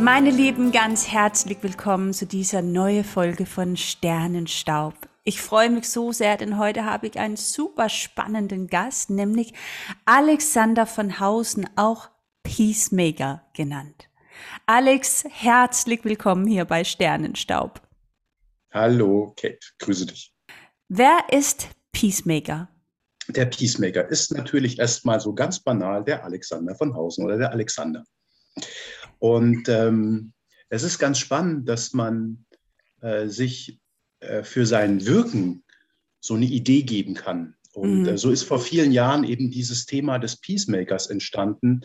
Meine Lieben, ganz herzlich willkommen zu dieser neuen Folge von Sternenstaub. Ich freue mich so sehr, denn heute habe ich einen super spannenden Gast, nämlich Alexander von Hausen, auch Peacemaker genannt. Alex, herzlich willkommen hier bei Sternenstaub. Hallo, Kate, grüße dich. Wer ist Peacemaker? Der Peacemaker ist natürlich erstmal so ganz banal der Alexander von Hausen oder der Alexander. Und ähm, es ist ganz spannend, dass man äh, sich äh, für sein Wirken so eine Idee geben kann. Und mhm. äh, so ist vor vielen Jahren eben dieses Thema des Peacemakers entstanden,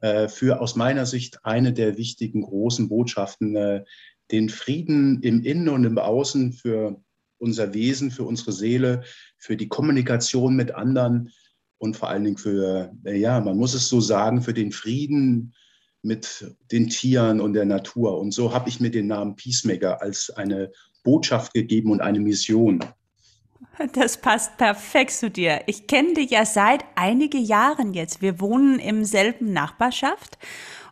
äh, für aus meiner Sicht eine der wichtigen großen Botschaften, äh, den Frieden im Innen und im Außen für unser Wesen, für unsere Seele, für die Kommunikation mit anderen und vor allen Dingen für, ja, man muss es so sagen, für den Frieden mit den Tieren und der Natur. Und so habe ich mir den Namen Peacemaker als eine Botschaft gegeben und eine Mission. Das passt perfekt zu dir. Ich kenne dich ja seit einigen Jahren jetzt. Wir wohnen im selben Nachbarschaft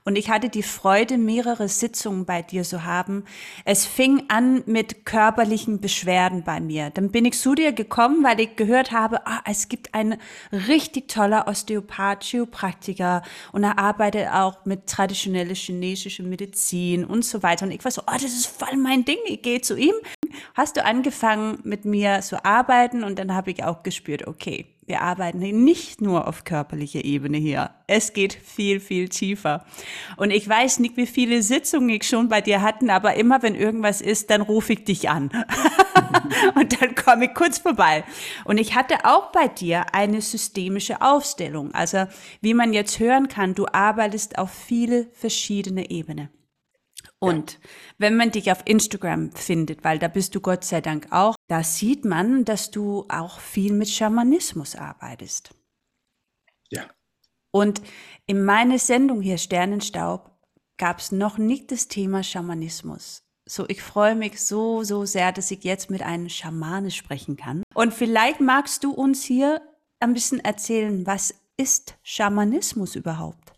und ich hatte die Freude, mehrere Sitzungen bei dir zu haben. Es fing an mit körperlichen Beschwerden bei mir. Dann bin ich zu dir gekommen, weil ich gehört habe, ah, es gibt einen richtig toller Osteopath, Chiropraktiker und er arbeitet auch mit traditioneller chinesischer Medizin und so weiter. Und ich war so, oh, das ist voll mein Ding. Ich gehe zu ihm. Hast du angefangen, mit mir zu arbeiten und dann habe ich auch gespürt, okay, wir arbeiten nicht nur auf körperlicher Ebene hier. Es geht viel, viel tiefer. Und ich weiß nicht, wie viele Sitzungen ich schon bei dir hatten, aber immer wenn irgendwas ist, dann rufe ich dich an. und dann komme ich kurz vorbei. Und ich hatte auch bei dir eine systemische Aufstellung. Also, wie man jetzt hören kann, du arbeitest auf viele verschiedene Ebenen. Und wenn man dich auf Instagram findet, weil da bist du Gott sei Dank auch, da sieht man, dass du auch viel mit Schamanismus arbeitest. Ja. Und in meiner Sendung hier Sternenstaub gab es noch nicht das Thema Schamanismus. So, ich freue mich so, so sehr, dass ich jetzt mit einem Schamane sprechen kann. Und vielleicht magst du uns hier ein bisschen erzählen, was ist Schamanismus überhaupt?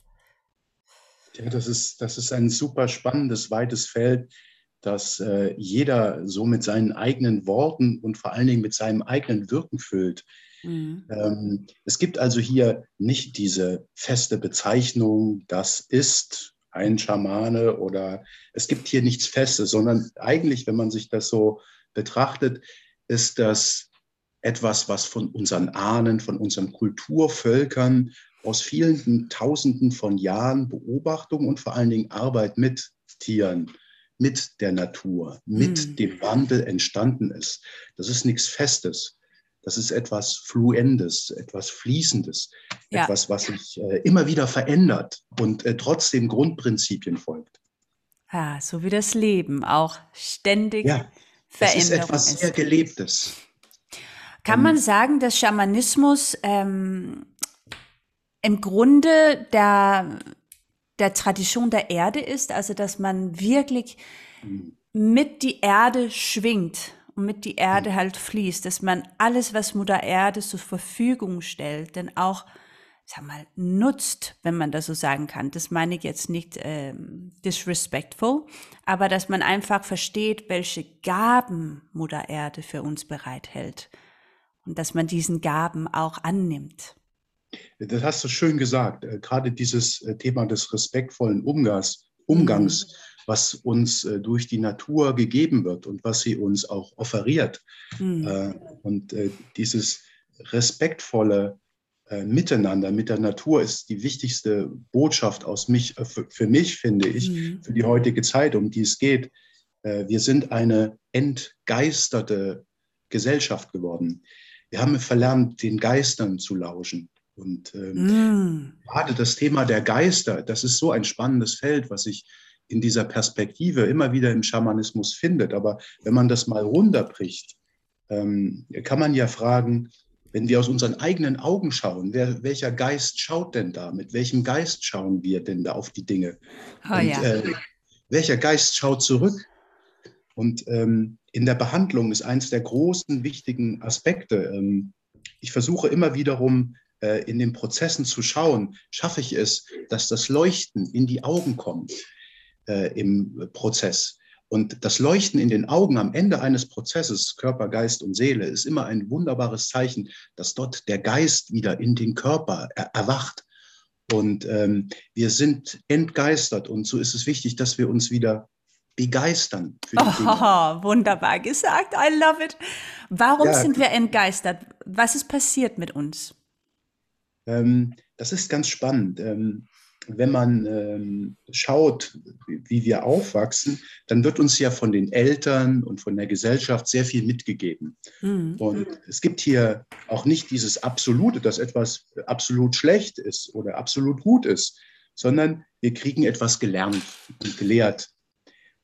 Ja, das ist, das ist ein super spannendes, weites Feld, das äh, jeder so mit seinen eigenen Worten und vor allen Dingen mit seinem eigenen Wirken füllt. Mhm. Ähm, es gibt also hier nicht diese feste Bezeichnung, das ist ein Schamane oder es gibt hier nichts Festes, sondern eigentlich, wenn man sich das so betrachtet, ist das etwas, was von unseren Ahnen, von unseren Kulturvölkern aus vielen Tausenden von Jahren Beobachtung und vor allen Dingen Arbeit mit Tieren, mit der Natur, mit hm. dem Wandel entstanden ist. Das ist nichts Festes. Das ist etwas Fluendes, etwas Fließendes, ja. etwas, was sich äh, immer wieder verändert und äh, trotzdem Grundprinzipien folgt. Ah, so wie das Leben auch ständig ja, Veränderung ist. etwas ist. sehr Gelebtes. Kann man sagen, dass Schamanismus ähm, im Grunde der, der Tradition der Erde ist, also dass man wirklich mit die Erde schwingt und mit die Erde halt fließt, dass man alles, was Mutter Erde zur Verfügung stellt, dann auch sag mal, nutzt, wenn man das so sagen kann. Das meine ich jetzt nicht ähm, disrespectful, aber dass man einfach versteht, welche Gaben Mutter Erde für uns bereithält und dass man diesen Gaben auch annimmt. Das hast du schön gesagt. Äh, gerade dieses äh, Thema des respektvollen Umgangs, Umgangs mhm. was uns äh, durch die Natur gegeben wird und was sie uns auch offeriert. Mhm. Und dieses respektvolle Miteinander mit der Natur ist die wichtigste Botschaft aus mich, für mich, finde ich, mhm. für die heutige Zeit, um die es geht. Wir sind eine entgeisterte Gesellschaft geworden. Wir haben verlernt, den Geistern zu lauschen. Und ähm, mm. gerade das Thema der Geister, das ist so ein spannendes Feld, was sich in dieser Perspektive immer wieder im Schamanismus findet. Aber wenn man das mal runterbricht, ähm, kann man ja fragen, wenn wir aus unseren eigenen Augen schauen, wer, welcher Geist schaut denn da? Mit welchem Geist schauen wir denn da auf die Dinge? Oh, Und, ja. äh, welcher Geist schaut zurück? Und ähm, in der Behandlung ist eines der großen, wichtigen Aspekte. Ähm, ich versuche immer wiederum in den Prozessen zu schauen, schaffe ich es, dass das Leuchten in die Augen kommt. äh, im Prozess. Und das Leuchten in den Augen am Ende eines Prozesses, Körper, Geist und Seele, ist immer ein wunderbares Zeichen, dass dort der Geist wieder in den Körper er erwacht. Und ähm, wir sind entgeistert. Und so ist es wichtig, dass wir uns wieder begeistern. Für die oh, wunderbar gesagt. I love it. Warum ja, sind wir entgeistert? Was ist passiert mit uns? Ähm, das ist ganz spannend. Ähm, wenn man ähm, schaut, wie wir aufwachsen, dann wird uns ja von den Eltern und von der Gesellschaft sehr viel mitgegeben. Mhm. Und es gibt hier auch nicht dieses Absolute, dass etwas absolut schlecht ist oder absolut gut ist, sondern wir kriegen etwas gelernt und gelehrt.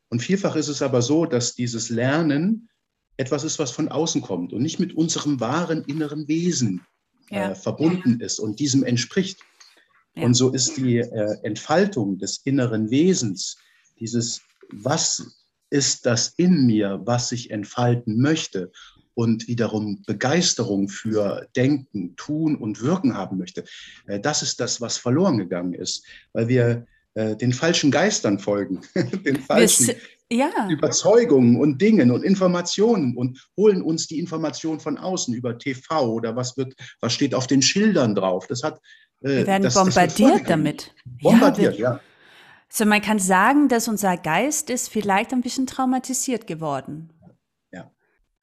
Und vielfach ist es aber so, dass dieses Lernen etwas ist, was von außen kommt und nicht mit unserem wahren inneren Wesen ja. äh, verbunden ist und diesem entspricht. Ja. Und so ist die äh, Entfaltung des inneren Wesens, dieses, was ist das in mir, was sich entfalten möchte und wiederum Begeisterung für Denken, Tun und Wirken haben möchte, äh, das ist das, was verloren gegangen ist, weil wir äh, den falschen Geistern folgen, den falschen ja. Überzeugungen und Dingen und Informationen und holen uns die Information von außen über TV oder was wird, was steht auf den Schildern drauf. Das hat äh, wir werden das, bombardiert das damit. Bombardiert, ja, ja. So, man kann sagen, dass unser Geist ist vielleicht ein bisschen traumatisiert geworden. Ja.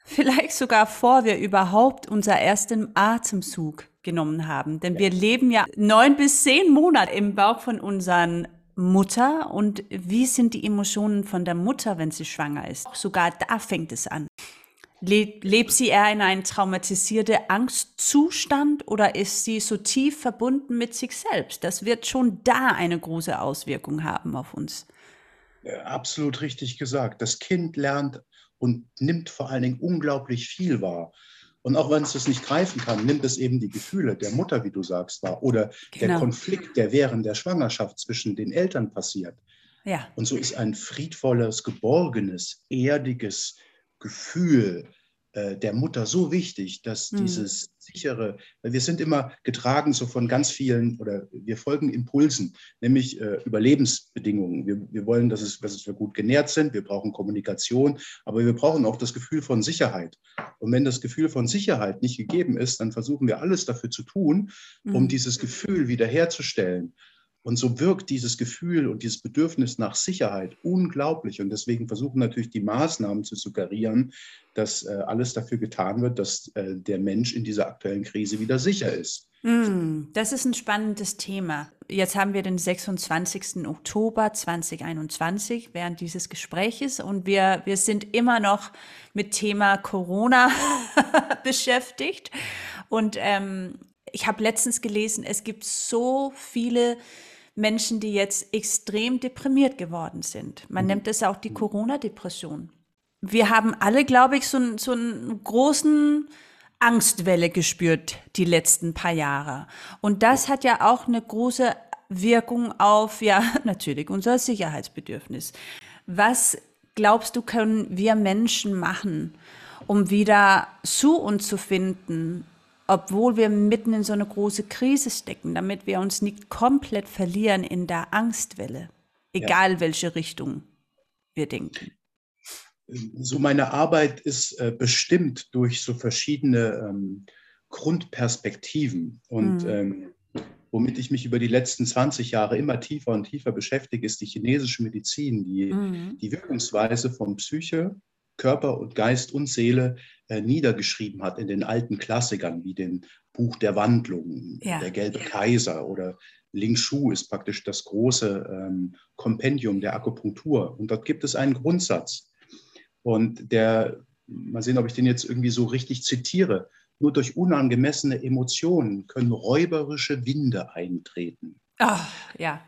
Vielleicht sogar vor wir überhaupt unser ersten Atemzug genommen haben. Denn ja. wir leben ja neun bis zehn Monate im Bauch von unseren Mutter und wie sind die Emotionen von der Mutter, wenn sie schwanger ist? Sogar da fängt es an. Lebt sie eher in einem traumatisierten Angstzustand oder ist sie so tief verbunden mit sich selbst? Das wird schon da eine große Auswirkung haben auf uns. Ja, absolut richtig gesagt. Das Kind lernt und nimmt vor allen Dingen unglaublich viel wahr. Und auch wenn es das nicht greifen kann, nimmt es eben die Gefühle der Mutter, wie du sagst, wahr. Oder genau. der Konflikt, der während der Schwangerschaft zwischen den Eltern passiert. Ja. Und so ist ein friedvolles, geborgenes, erdiges, Gefühl der Mutter so wichtig, dass mhm. dieses sichere, wir sind immer getragen so von ganz vielen oder wir folgen Impulsen, nämlich äh, Überlebensbedingungen. Wir, wir wollen, dass, es, dass wir gut genährt sind, wir brauchen Kommunikation, aber wir brauchen auch das Gefühl von Sicherheit. Und wenn das Gefühl von Sicherheit nicht gegeben ist, dann versuchen wir alles dafür zu tun, um mhm. dieses Gefühl wiederherzustellen. Und so wirkt dieses Gefühl und dieses Bedürfnis nach Sicherheit unglaublich. Und deswegen versuchen natürlich die Maßnahmen zu suggerieren, dass äh, alles dafür getan wird, dass äh, der Mensch in dieser aktuellen Krise wieder sicher ist. Mm, das ist ein spannendes Thema. Jetzt haben wir den 26. Oktober 2021 während dieses Gespräches und wir, wir sind immer noch mit Thema Corona beschäftigt. Und ähm, ich habe letztens gelesen, es gibt so viele Menschen, die jetzt extrem deprimiert geworden sind. Man mhm. nennt es auch die Corona-Depression. Wir haben alle, glaube ich, so, so einen großen Angstwelle gespürt die letzten paar Jahre. Und das hat ja auch eine große Wirkung auf, ja, natürlich unser Sicherheitsbedürfnis. Was glaubst du, können wir Menschen machen, um wieder zu uns zu finden, obwohl wir mitten in so eine große Krise stecken, damit wir uns nicht komplett verlieren in der Angstwelle, egal ja. welche Richtung wir denken. So meine Arbeit ist äh, bestimmt durch so verschiedene ähm, Grundperspektiven und mhm. ähm, womit ich mich über die letzten 20 Jahre immer tiefer und tiefer beschäftige, ist die chinesische Medizin, die mhm. die Wirkungsweise von Psyche, Körper und Geist und Seele niedergeschrieben hat in den alten Klassikern wie dem Buch der Wandlung, ja. der Gelbe Kaiser oder Ling Shu ist praktisch das große ähm, Kompendium der Akupunktur. Und dort gibt es einen Grundsatz. Und der, mal sehen, ob ich den jetzt irgendwie so richtig zitiere, nur durch unangemessene Emotionen können räuberische Winde eintreten. Ach, ja.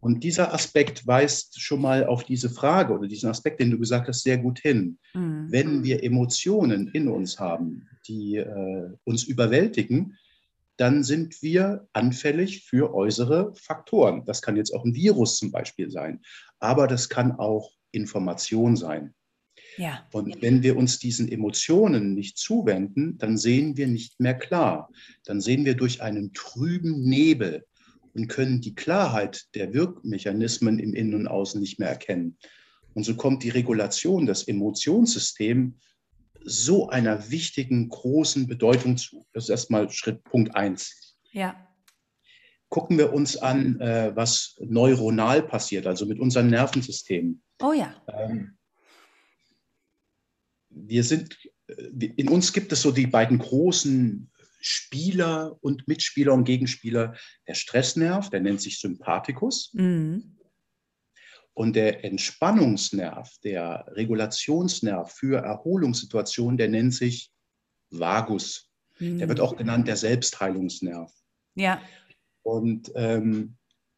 Und dieser Aspekt weist schon mal auf diese Frage oder diesen Aspekt, den du gesagt hast, sehr gut hin. Mhm. Wenn wir Emotionen in uns haben, die äh, uns überwältigen, dann sind wir anfällig für äußere Faktoren. Das kann jetzt auch ein Virus zum Beispiel sein, aber das kann auch Information sein. Ja. Und wenn wir uns diesen Emotionen nicht zuwenden, dann sehen wir nicht mehr klar. Dann sehen wir durch einen trüben Nebel und können die Klarheit der Wirkmechanismen im Innen und Außen nicht mehr erkennen. Und so kommt die Regulation des Emotionssystems so einer wichtigen, großen Bedeutung zu. Das ist erstmal Schritt Punkt 1. Ja. Gucken wir uns an, äh, was neuronal passiert, also mit unseren Nervensystemen. Oh ja. Ähm, wir sind, äh, in uns gibt es so die beiden großen Spieler und Mitspieler und Gegenspieler. Der Stressnerv, der nennt sich Sympathikus. Mhm. Und der Entspannungsnerv, der Regulationsnerv für Erholungssituationen, der nennt sich Vagus. Mhm. Der wird auch genannt der Selbstheilungsnerv. Ja. Und ähm,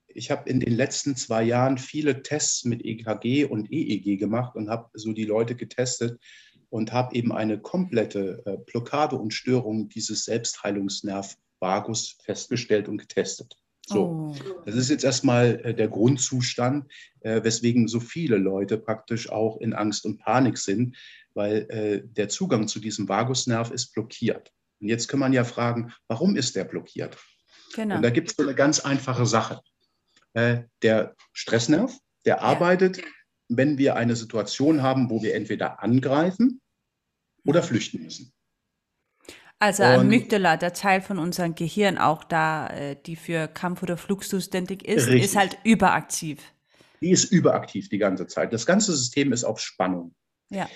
ich habe in den letzten zwei Jahren viele Tests mit EKG und EEG gemacht und habe so die Leute getestet und habe eben eine komplette äh, Blockade und Störung dieses Selbstheilungsnerv Vagus festgestellt und getestet. So, oh. das ist jetzt erstmal äh, der Grundzustand, äh, weswegen so viele Leute praktisch auch in Angst und Panik sind, weil äh, der Zugang zu diesem Vagusnerv ist blockiert. Und jetzt kann man ja fragen, warum ist der blockiert? Genau. Und da gibt es so eine ganz einfache Sache. Äh, der Stressnerv, der ja. arbeitet, wenn wir eine Situation haben, wo wir entweder angreifen oder flüchten müssen. Also Amygdala, der Teil von unserem Gehirn auch da, äh, die für Kampf oder Flug zuständig ist, richtig. ist halt überaktiv. Die ist überaktiv die ganze Zeit. Das ganze System ist auf Spannung. Ja.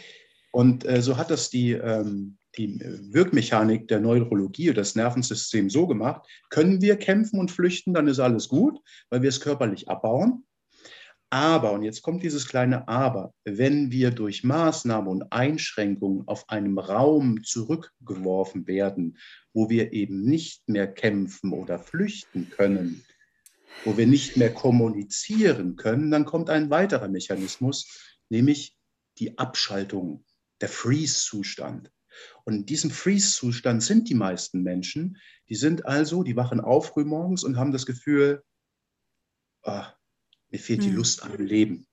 Und äh, so hat das die, ähm, die Wirkmechanik der Neurologie oder das Nervensystem so gemacht, können wir kämpfen und flüchten, dann ist alles gut, weil wir es körperlich abbauen. Aber, und jetzt kommt dieses kleine Aber, wenn wir durch Maßnahmen und Einschränkungen auf einem Raum zurückgeworfen werden, wo wir eben nicht mehr kämpfen oder flüchten können, wo wir nicht mehr kommunizieren können, dann kommt ein weiterer Mechanismus, nämlich die Abschaltung, der Freeze-Zustand. Und in diesem Freeze-Zustand sind die meisten Menschen, die sind also, die wachen auf frühmorgens und haben das Gefühl, ah, mir fehlt hm. die Lust am Leben.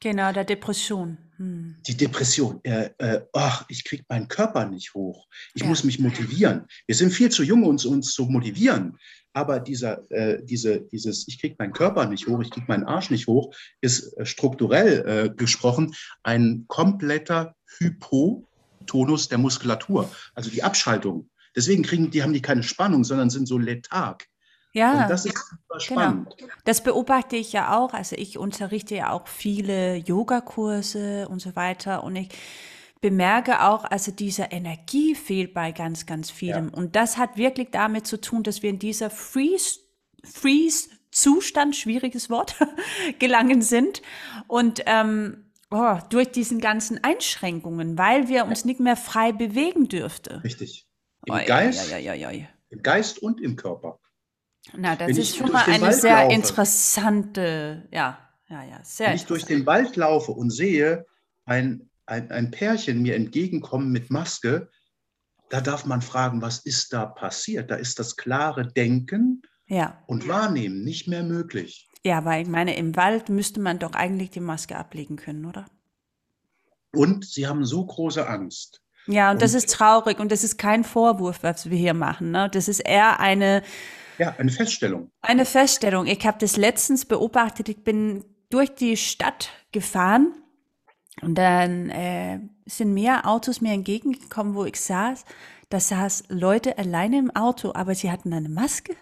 Genau, der Depression. Hm. Die Depression. Äh, äh, ach, ich kriege meinen Körper nicht hoch. Ich ja. muss mich motivieren. Wir sind viel zu jung, uns, uns zu motivieren. Aber dieser, äh, diese, dieses, ich kriege meinen Körper nicht hoch, ich kriege meinen Arsch nicht hoch, ist äh, strukturell äh, gesprochen ein kompletter Hypotonus der Muskulatur. Also die Abschaltung. Deswegen kriegen die, haben die keine Spannung, sondern sind so letharg. Ja, Und das ist super genau. spannend. Genau. Das beobachte ich ja auch. Also ich unterrichte ja auch viele Yogakurse und so weiter. Und ich bemerke auch, also diese Energie fehlt bei ganz, ganz vielem. Ja. Und das hat wirklich damit zu tun, dass wir in dieser Freeze, Freeze Zustand, schwieriges Wort, gelangen sind. Und ähm, oh, durch diesen ganzen Einschränkungen, weil wir uns nicht mehr frei bewegen dürften. Richtig. Im oh, Geist, ja, ja, im Geist und im Körper. Na, das Wenn ist schon mal eine Wald sehr laufe, interessante, ja, ja, ja, sehr Wenn ich durch den Wald laufe und sehe ein, ein, ein Pärchen mir entgegenkommen mit Maske, da darf man fragen, was ist da passiert? Da ist das klare Denken ja. und Wahrnehmen nicht mehr möglich. Ja, weil ich meine, im Wald müsste man doch eigentlich die Maske ablegen können, oder? Und sie haben so große Angst. Ja, und, und das ist traurig und das ist kein Vorwurf, was wir hier machen. Ne? Das ist eher eine, ja, eine Feststellung. Eine Feststellung. Ich habe das letztens beobachtet. Ich bin durch die Stadt gefahren und dann äh, sind mehr Autos mir entgegengekommen, wo ich saß. Da saß Leute alleine im Auto, aber sie hatten eine Maske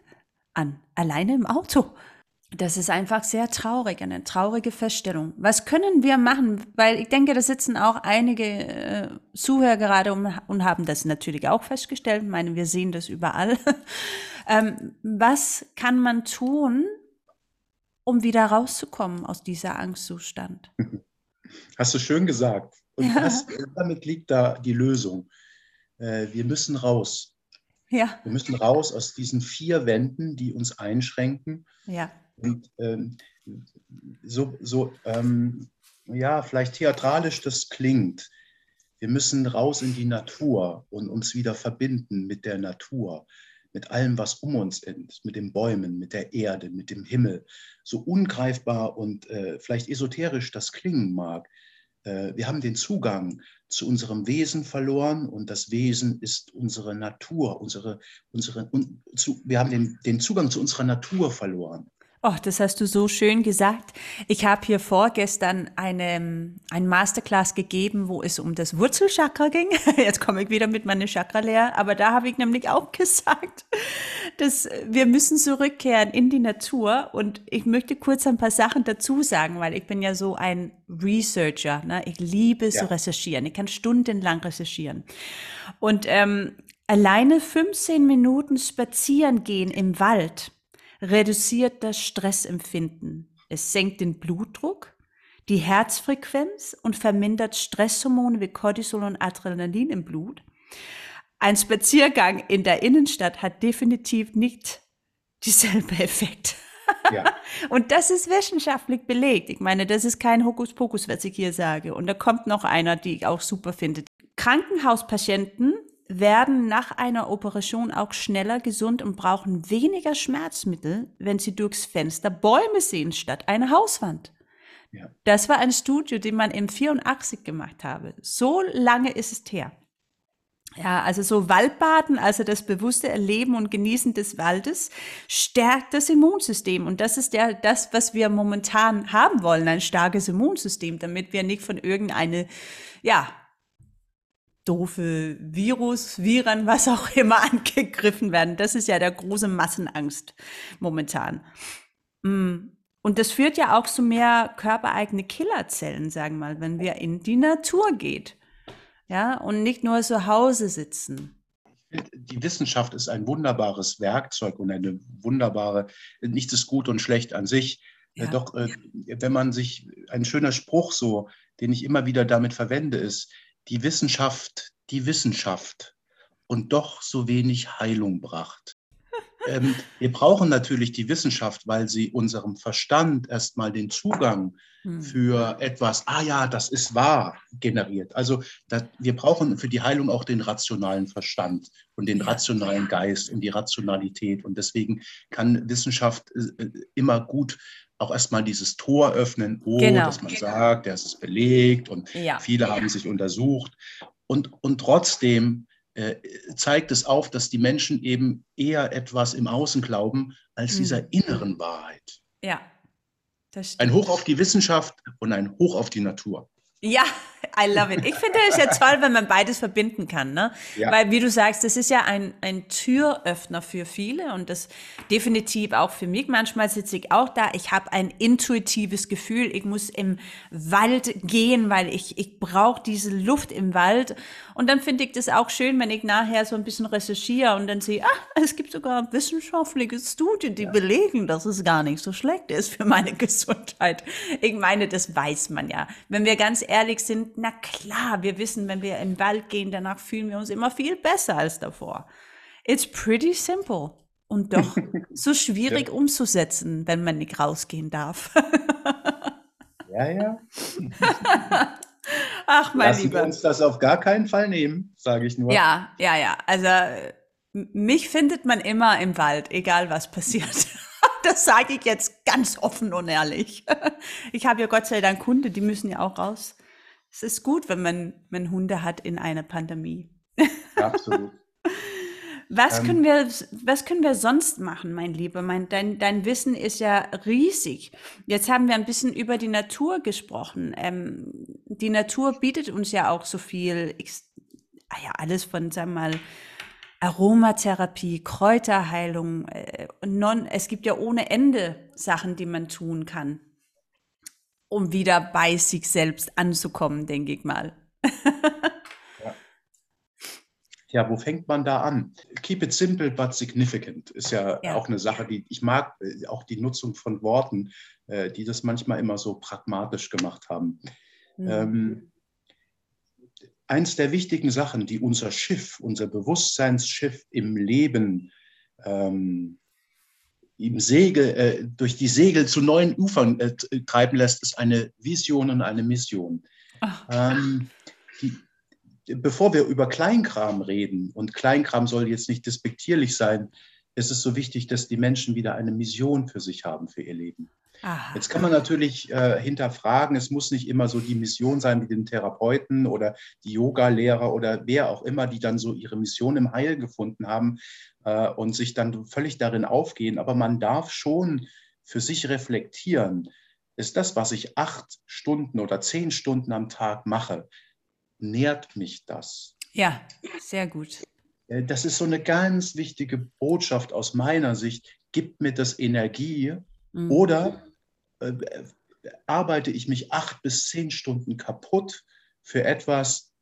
an, alleine im Auto. Das ist einfach sehr traurig, eine traurige Feststellung. Was können wir machen? Weil ich denke, da sitzen auch einige äh, Zuhörer gerade und, und haben das natürlich auch festgestellt. Ich meine, wir sehen das überall. ähm, was kann man tun, um wieder rauszukommen aus dieser Angstzustand? Hast du schön gesagt. Und ja. das, damit liegt da die Lösung. Äh, wir müssen raus. Ja. Wir müssen raus aus diesen vier Wänden, die uns einschränken. Ja und ähm, so, so ähm, ja, vielleicht theatralisch das klingt, wir müssen raus in die Natur und uns wieder verbinden mit der Natur, mit allem, was um uns ist, mit den Bäumen, mit der Erde, mit dem Himmel. So ungreifbar und äh, vielleicht esoterisch das klingen mag, äh, wir haben den Zugang zu unserem Wesen verloren und das Wesen ist unsere Natur, unsere, unsere, un, zu, wir haben den, den Zugang zu unserer Natur verloren. Oh, das hast du so schön gesagt. Ich habe hier vorgestern eine, ein Masterclass gegeben, wo es um das Wurzelchakra ging. Jetzt komme ich wieder mit meiner Chakra-Lehre, aber da habe ich nämlich auch gesagt, dass wir müssen zurückkehren in die Natur und ich möchte kurz ein paar Sachen dazu sagen, weil ich bin ja so ein Researcher. Ne? Ich liebe ja. zu recherchieren. Ich kann stundenlang recherchieren. Und ähm, alleine 15 Minuten spazieren gehen im Wald reduziert das Stressempfinden. Es senkt den Blutdruck, die Herzfrequenz und vermindert Stresshormone wie Cortisol und Adrenalin im Blut. Ein Spaziergang in der Innenstadt hat definitiv nicht dieselbe Effekt. Ja. und das ist wissenschaftlich belegt. Ich meine, das ist kein Hokuspokus, was ich hier sage. Und da kommt noch einer, die ich auch super finde. Krankenhauspatienten werden nach einer Operation auch schneller gesund und brauchen weniger Schmerzmittel, wenn sie durchs Fenster Bäume sehen statt eine Hauswand. Ja. Das war ein Studio, den man im 84 gemacht habe. So lange ist es her. Ja, also so Waldbaden, also das bewusste Erleben und Genießen des Waldes, stärkt das Immunsystem. Und das ist ja das, was wir momentan haben wollen, ein starkes Immunsystem, damit wir nicht von irgendeine, ja, doofe Virus, Viren, was auch immer angegriffen werden. Das ist ja der große Massenangst momentan. Mm. Und das führt ja auch zu mehr körpereigene Killerzellen, sagen wir mal, wenn wir in die Natur geht. Ja, und nicht nur zu Hause sitzen. Die Wissenschaft ist ein wunderbares Werkzeug und eine wunderbare, nichts ist gut und schlecht an sich. Ja. Doch äh, wenn man sich, ein schöner Spruch so, den ich immer wieder damit verwende, ist, die Wissenschaft, die Wissenschaft und doch so wenig Heilung bracht. ähm, wir brauchen natürlich die Wissenschaft, weil sie unserem Verstand erstmal den Zugang hm. für etwas, ah ja, das ist wahr, generiert. Also das, wir brauchen für die Heilung auch den rationalen Verstand und den rationalen Geist und die Rationalität. Und deswegen kann Wissenschaft äh, immer gut auch erstmal dieses Tor öffnen, oh, genau. dass man sagt, das ist belegt und ja. viele haben sich untersucht. Und, und trotzdem äh, zeigt es auf, dass die Menschen eben eher etwas im Außen glauben als mhm. dieser inneren Wahrheit. Ja. Ein Hoch auf die Wissenschaft und ein Hoch auf die Natur. Ja, I love it. Ich finde es ja toll, wenn man beides verbinden kann, ne? Ja. Weil, wie du sagst, das ist ja ein, ein Türöffner für viele und das definitiv auch für mich. Manchmal sitze ich auch da, ich habe ein intuitives Gefühl, ich muss im Wald gehen, weil ich, ich brauche diese Luft im Wald. Und dann finde ich das auch schön, wenn ich nachher so ein bisschen recherchiere und dann sehe, ah, es gibt sogar wissenschaftliche Studien, die ja. belegen, dass es gar nicht so schlecht ist für meine Gesundheit. Ich meine, das weiß man ja. Wenn wir ganz ehrlich sind, na klar, wir wissen, wenn wir im Wald gehen, danach fühlen wir uns immer viel besser als davor. It's pretty simple und doch so schwierig ja. umzusetzen, wenn man nicht rausgehen darf. ja, ja. Ach, mein Lassen Lieber. wir uns das auf gar keinen Fall nehmen, sage ich nur. Ja, ja, ja. Also mich findet man immer im Wald, egal was passiert. Das sage ich jetzt ganz offen und ehrlich. Ich habe ja Gott sei Dank Hunde, die müssen ja auch raus es ist gut, wenn man, man Hunde hat in einer Pandemie. Absolut. Was, ähm, können wir, was können wir sonst machen, mein Lieber? Mein, dein, dein Wissen ist ja riesig. Jetzt haben wir ein bisschen über die Natur gesprochen. Ähm, die Natur bietet uns ja auch so viel, ah ja, alles von, sagen wir mal, Aromatherapie, Kräuterheilung. Äh, non, es gibt ja ohne Ende Sachen, die man tun kann um wieder bei sich selbst anzukommen, denke ich mal. ja. ja. wo fängt man da an? Keep it simple but significant ist ja, ja. auch eine Sache, die ich mag, äh, auch die Nutzung von Worten, äh, die das manchmal immer so pragmatisch gemacht haben. Mhm. Ähm, eins der wichtigen Sachen, die unser Schiff, unser Bewusstseinsschiff im Leben ähm, ihm Segel, äh, durch die Segel zu neuen Ufern äh, treiben lässt, ist eine Vision und eine Mission. Ähm, die, bevor wir über Kleinkram reden, und Kleinkram soll jetzt nicht despektierlich sein, ist es so wichtig, dass die Menschen wieder eine Mission für sich haben, für ihr Leben. Aha. Jetzt kann man natürlich äh, hinterfragen, es muss nicht immer so die Mission sein wie den Therapeuten oder die Yoga-Lehrer oder wer auch immer, die dann so ihre Mission im Heil gefunden haben äh, und sich dann völlig darin aufgehen. Aber man darf schon für sich reflektieren, ist das, was ich acht Stunden oder zehn Stunden am Tag mache, nährt mich das? Ja, sehr gut. Äh, das ist so eine ganz wichtige Botschaft aus meiner Sicht. Gibt mir das Energie mhm. oder äh, arbeite ich mich acht bis zehn Stunden kaputt für etwas,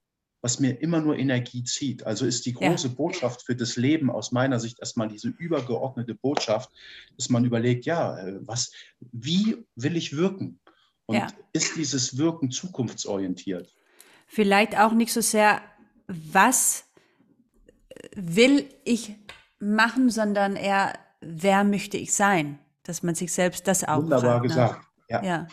was mir immer nur Energie zieht. Also ist die große ja. Botschaft für das Leben aus meiner Sicht erstmal diese übergeordnete Botschaft, dass man überlegt, ja, äh, was, wie will ich wirken? Und ja. ist dieses Wirken zukunftsorientiert? Vielleicht auch nicht so sehr, was will ich machen, sondern eher, wer möchte ich sein? Dass man sich selbst das auch Wunderbar ne? gesagt. Ja. ja.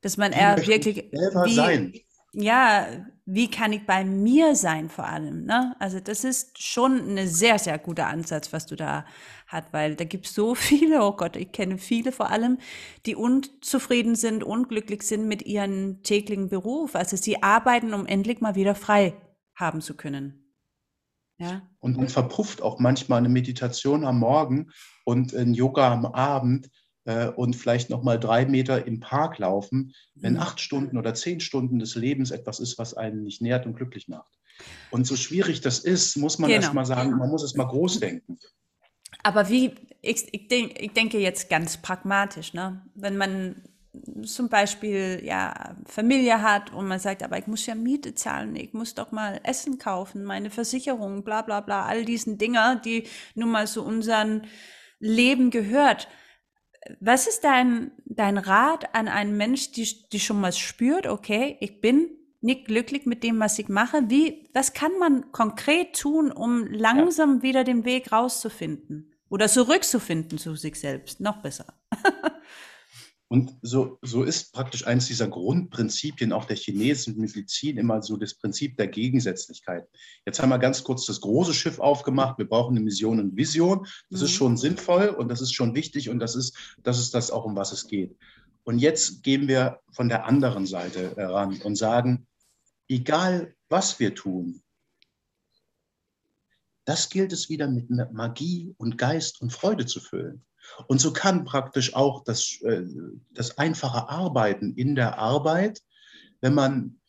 Dass man eher wirklich. Selber wie, sein. Ja, wie kann ich bei mir sein vor allem? Ne? Also das ist schon ein sehr, sehr guter Ansatz, was du da hast, weil da gibt es so viele, oh Gott, ich kenne viele vor allem, die unzufrieden sind, unglücklich sind mit ihrem täglichen Beruf. Also sie arbeiten, um endlich mal wieder frei haben zu können. Ja. Und dann verpufft auch manchmal eine Meditation am Morgen und ein Yoga am Abend äh, und vielleicht noch mal drei Meter im Park laufen, wenn mhm. acht Stunden oder zehn Stunden des Lebens etwas ist, was einen nicht nährt und glücklich macht. Und so schwierig das ist, muss man genau. erst mal sagen, man muss es mal groß denken. Aber wie, ich, ich, denk, ich denke jetzt ganz pragmatisch, ne? wenn man zum Beispiel ja Familie hat und man sagt, aber ich muss ja Miete zahlen, ich muss doch mal Essen kaufen, meine Versicherung, bla bla bla, all diesen Dinger, die nun mal zu unserem Leben gehört. Was ist dein, dein Rat an einen Mensch, die, die schon mal spürt, okay, ich bin nicht glücklich mit dem, was ich mache? Wie, was kann man konkret tun, um langsam ja. wieder den Weg rauszufinden? Oder zurückzufinden zu sich selbst? Noch besser. Und so, so ist praktisch eines dieser Grundprinzipien auch der chinesischen Medizin immer so das Prinzip der Gegensätzlichkeit. Jetzt haben wir ganz kurz das große Schiff aufgemacht. Wir brauchen eine Mission und Vision. Das mhm. ist schon sinnvoll und das ist schon wichtig und das ist, das ist das auch, um was es geht. Und jetzt gehen wir von der anderen Seite heran und sagen, egal was wir tun, das gilt es wieder mit Magie und Geist und Freude zu füllen. Und so kann praktisch auch das, äh, das einfache Arbeiten in der Arbeit, wenn man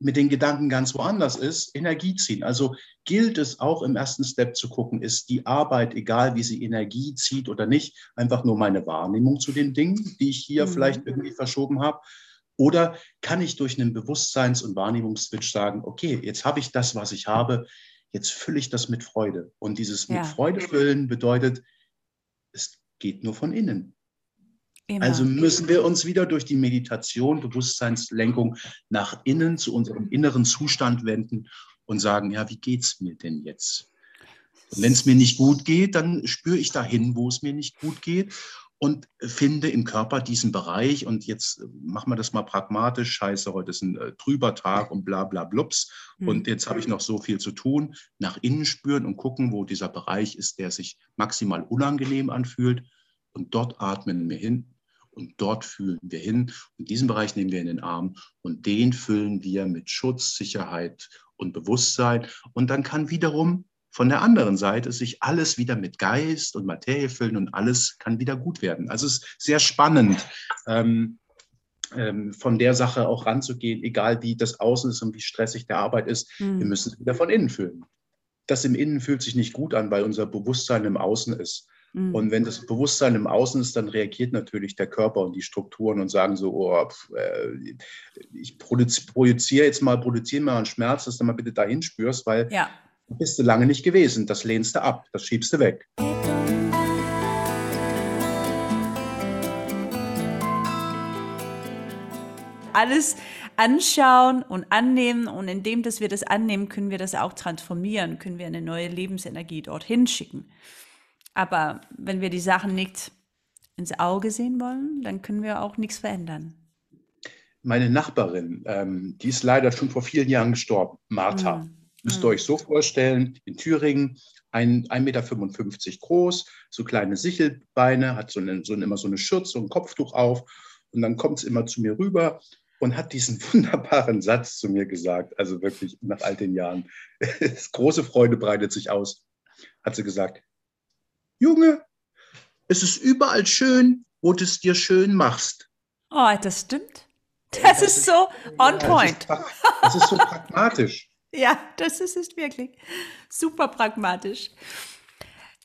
mit den Gedanken ganz woanders ist, Energie ziehen. Also gilt es auch im ersten Step zu gucken, ist die Arbeit, egal wie sie Energie zieht oder nicht, einfach nur meine Wahrnehmung zu den Dingen, die ich hier mhm. vielleicht irgendwie verschoben habe. Oder kann ich durch einen Bewusstseins- und Wahrnehmungsswitch sagen, okay, jetzt habe ich das, was ich habe, jetzt fülle ich das mit Freude. Und dieses ja. mit Freude füllen bedeutet, geht nur von innen. Immer. Also müssen wir uns wieder durch die Meditation, Bewusstseinslenkung nach innen zu unserem inneren Zustand wenden und sagen, ja, wie geht es mir denn jetzt? Und wenn es mir nicht gut geht, dann spüre ich dahin, wo es mir nicht gut geht und finde im Körper diesen Bereich und jetzt machen wir das mal pragmatisch, scheiße, heute ist ein äh, trüber Tag und bla bla blups mhm. und jetzt habe ich noch so viel zu tun, nach innen spüren und gucken, wo dieser Bereich ist, der sich maximal unangenehm anfühlt. Und dort atmen wir hin und dort fühlen wir hin. Und diesen Bereich nehmen wir in den Arm und den füllen wir mit Schutz, Sicherheit und Bewusstsein. Und dann kann wiederum von der anderen Seite sich alles wieder mit Geist und Materie füllen und alles kann wieder gut werden. Also es ist sehr spannend, ähm, ähm, von der Sache auch ranzugehen, egal wie das Außen ist und wie stressig der Arbeit ist. Mhm. Wir müssen es wieder von innen fühlen. Das im Innen fühlt sich nicht gut an, weil unser Bewusstsein im Außen ist. Mhm. Und wenn das Bewusstsein im Außen ist, dann reagiert natürlich der Körper und die Strukturen und sagen so, oh, pf, äh, ich projiziere jetzt mal, produziere mal einen Schmerz, dass du mal bitte dahin spürst, weil ja bist du lange nicht gewesen. Das lehnst du ab, das schiebst du weg. Alles anschauen und annehmen und indem dass wir das annehmen, können wir das auch transformieren, können wir eine neue Lebensenergie dorthin schicken. Aber wenn wir die Sachen nicht ins Auge sehen wollen, dann können wir auch nichts verändern. Meine Nachbarin, ähm, die ist leider schon vor vielen Jahren gestorben, Martha. Mhm Müsst ihr euch so vorstellen, in Thüringen, 1,55 Meter groß, so kleine Sichelbeine, hat so, eine, so immer so eine Schürze, so ein Kopftuch auf. Und dann kommt es immer zu mir rüber und hat diesen wunderbaren Satz zu mir gesagt. Also wirklich nach all den Jahren. Große Freude breitet sich aus. Hat sie gesagt, Junge, es ist überall schön, wo du es dir schön machst. Oh, das stimmt. Das, das ist, ist so on ja, point. Das ist, das ist so pragmatisch. Ja, das ist es wirklich. Super pragmatisch.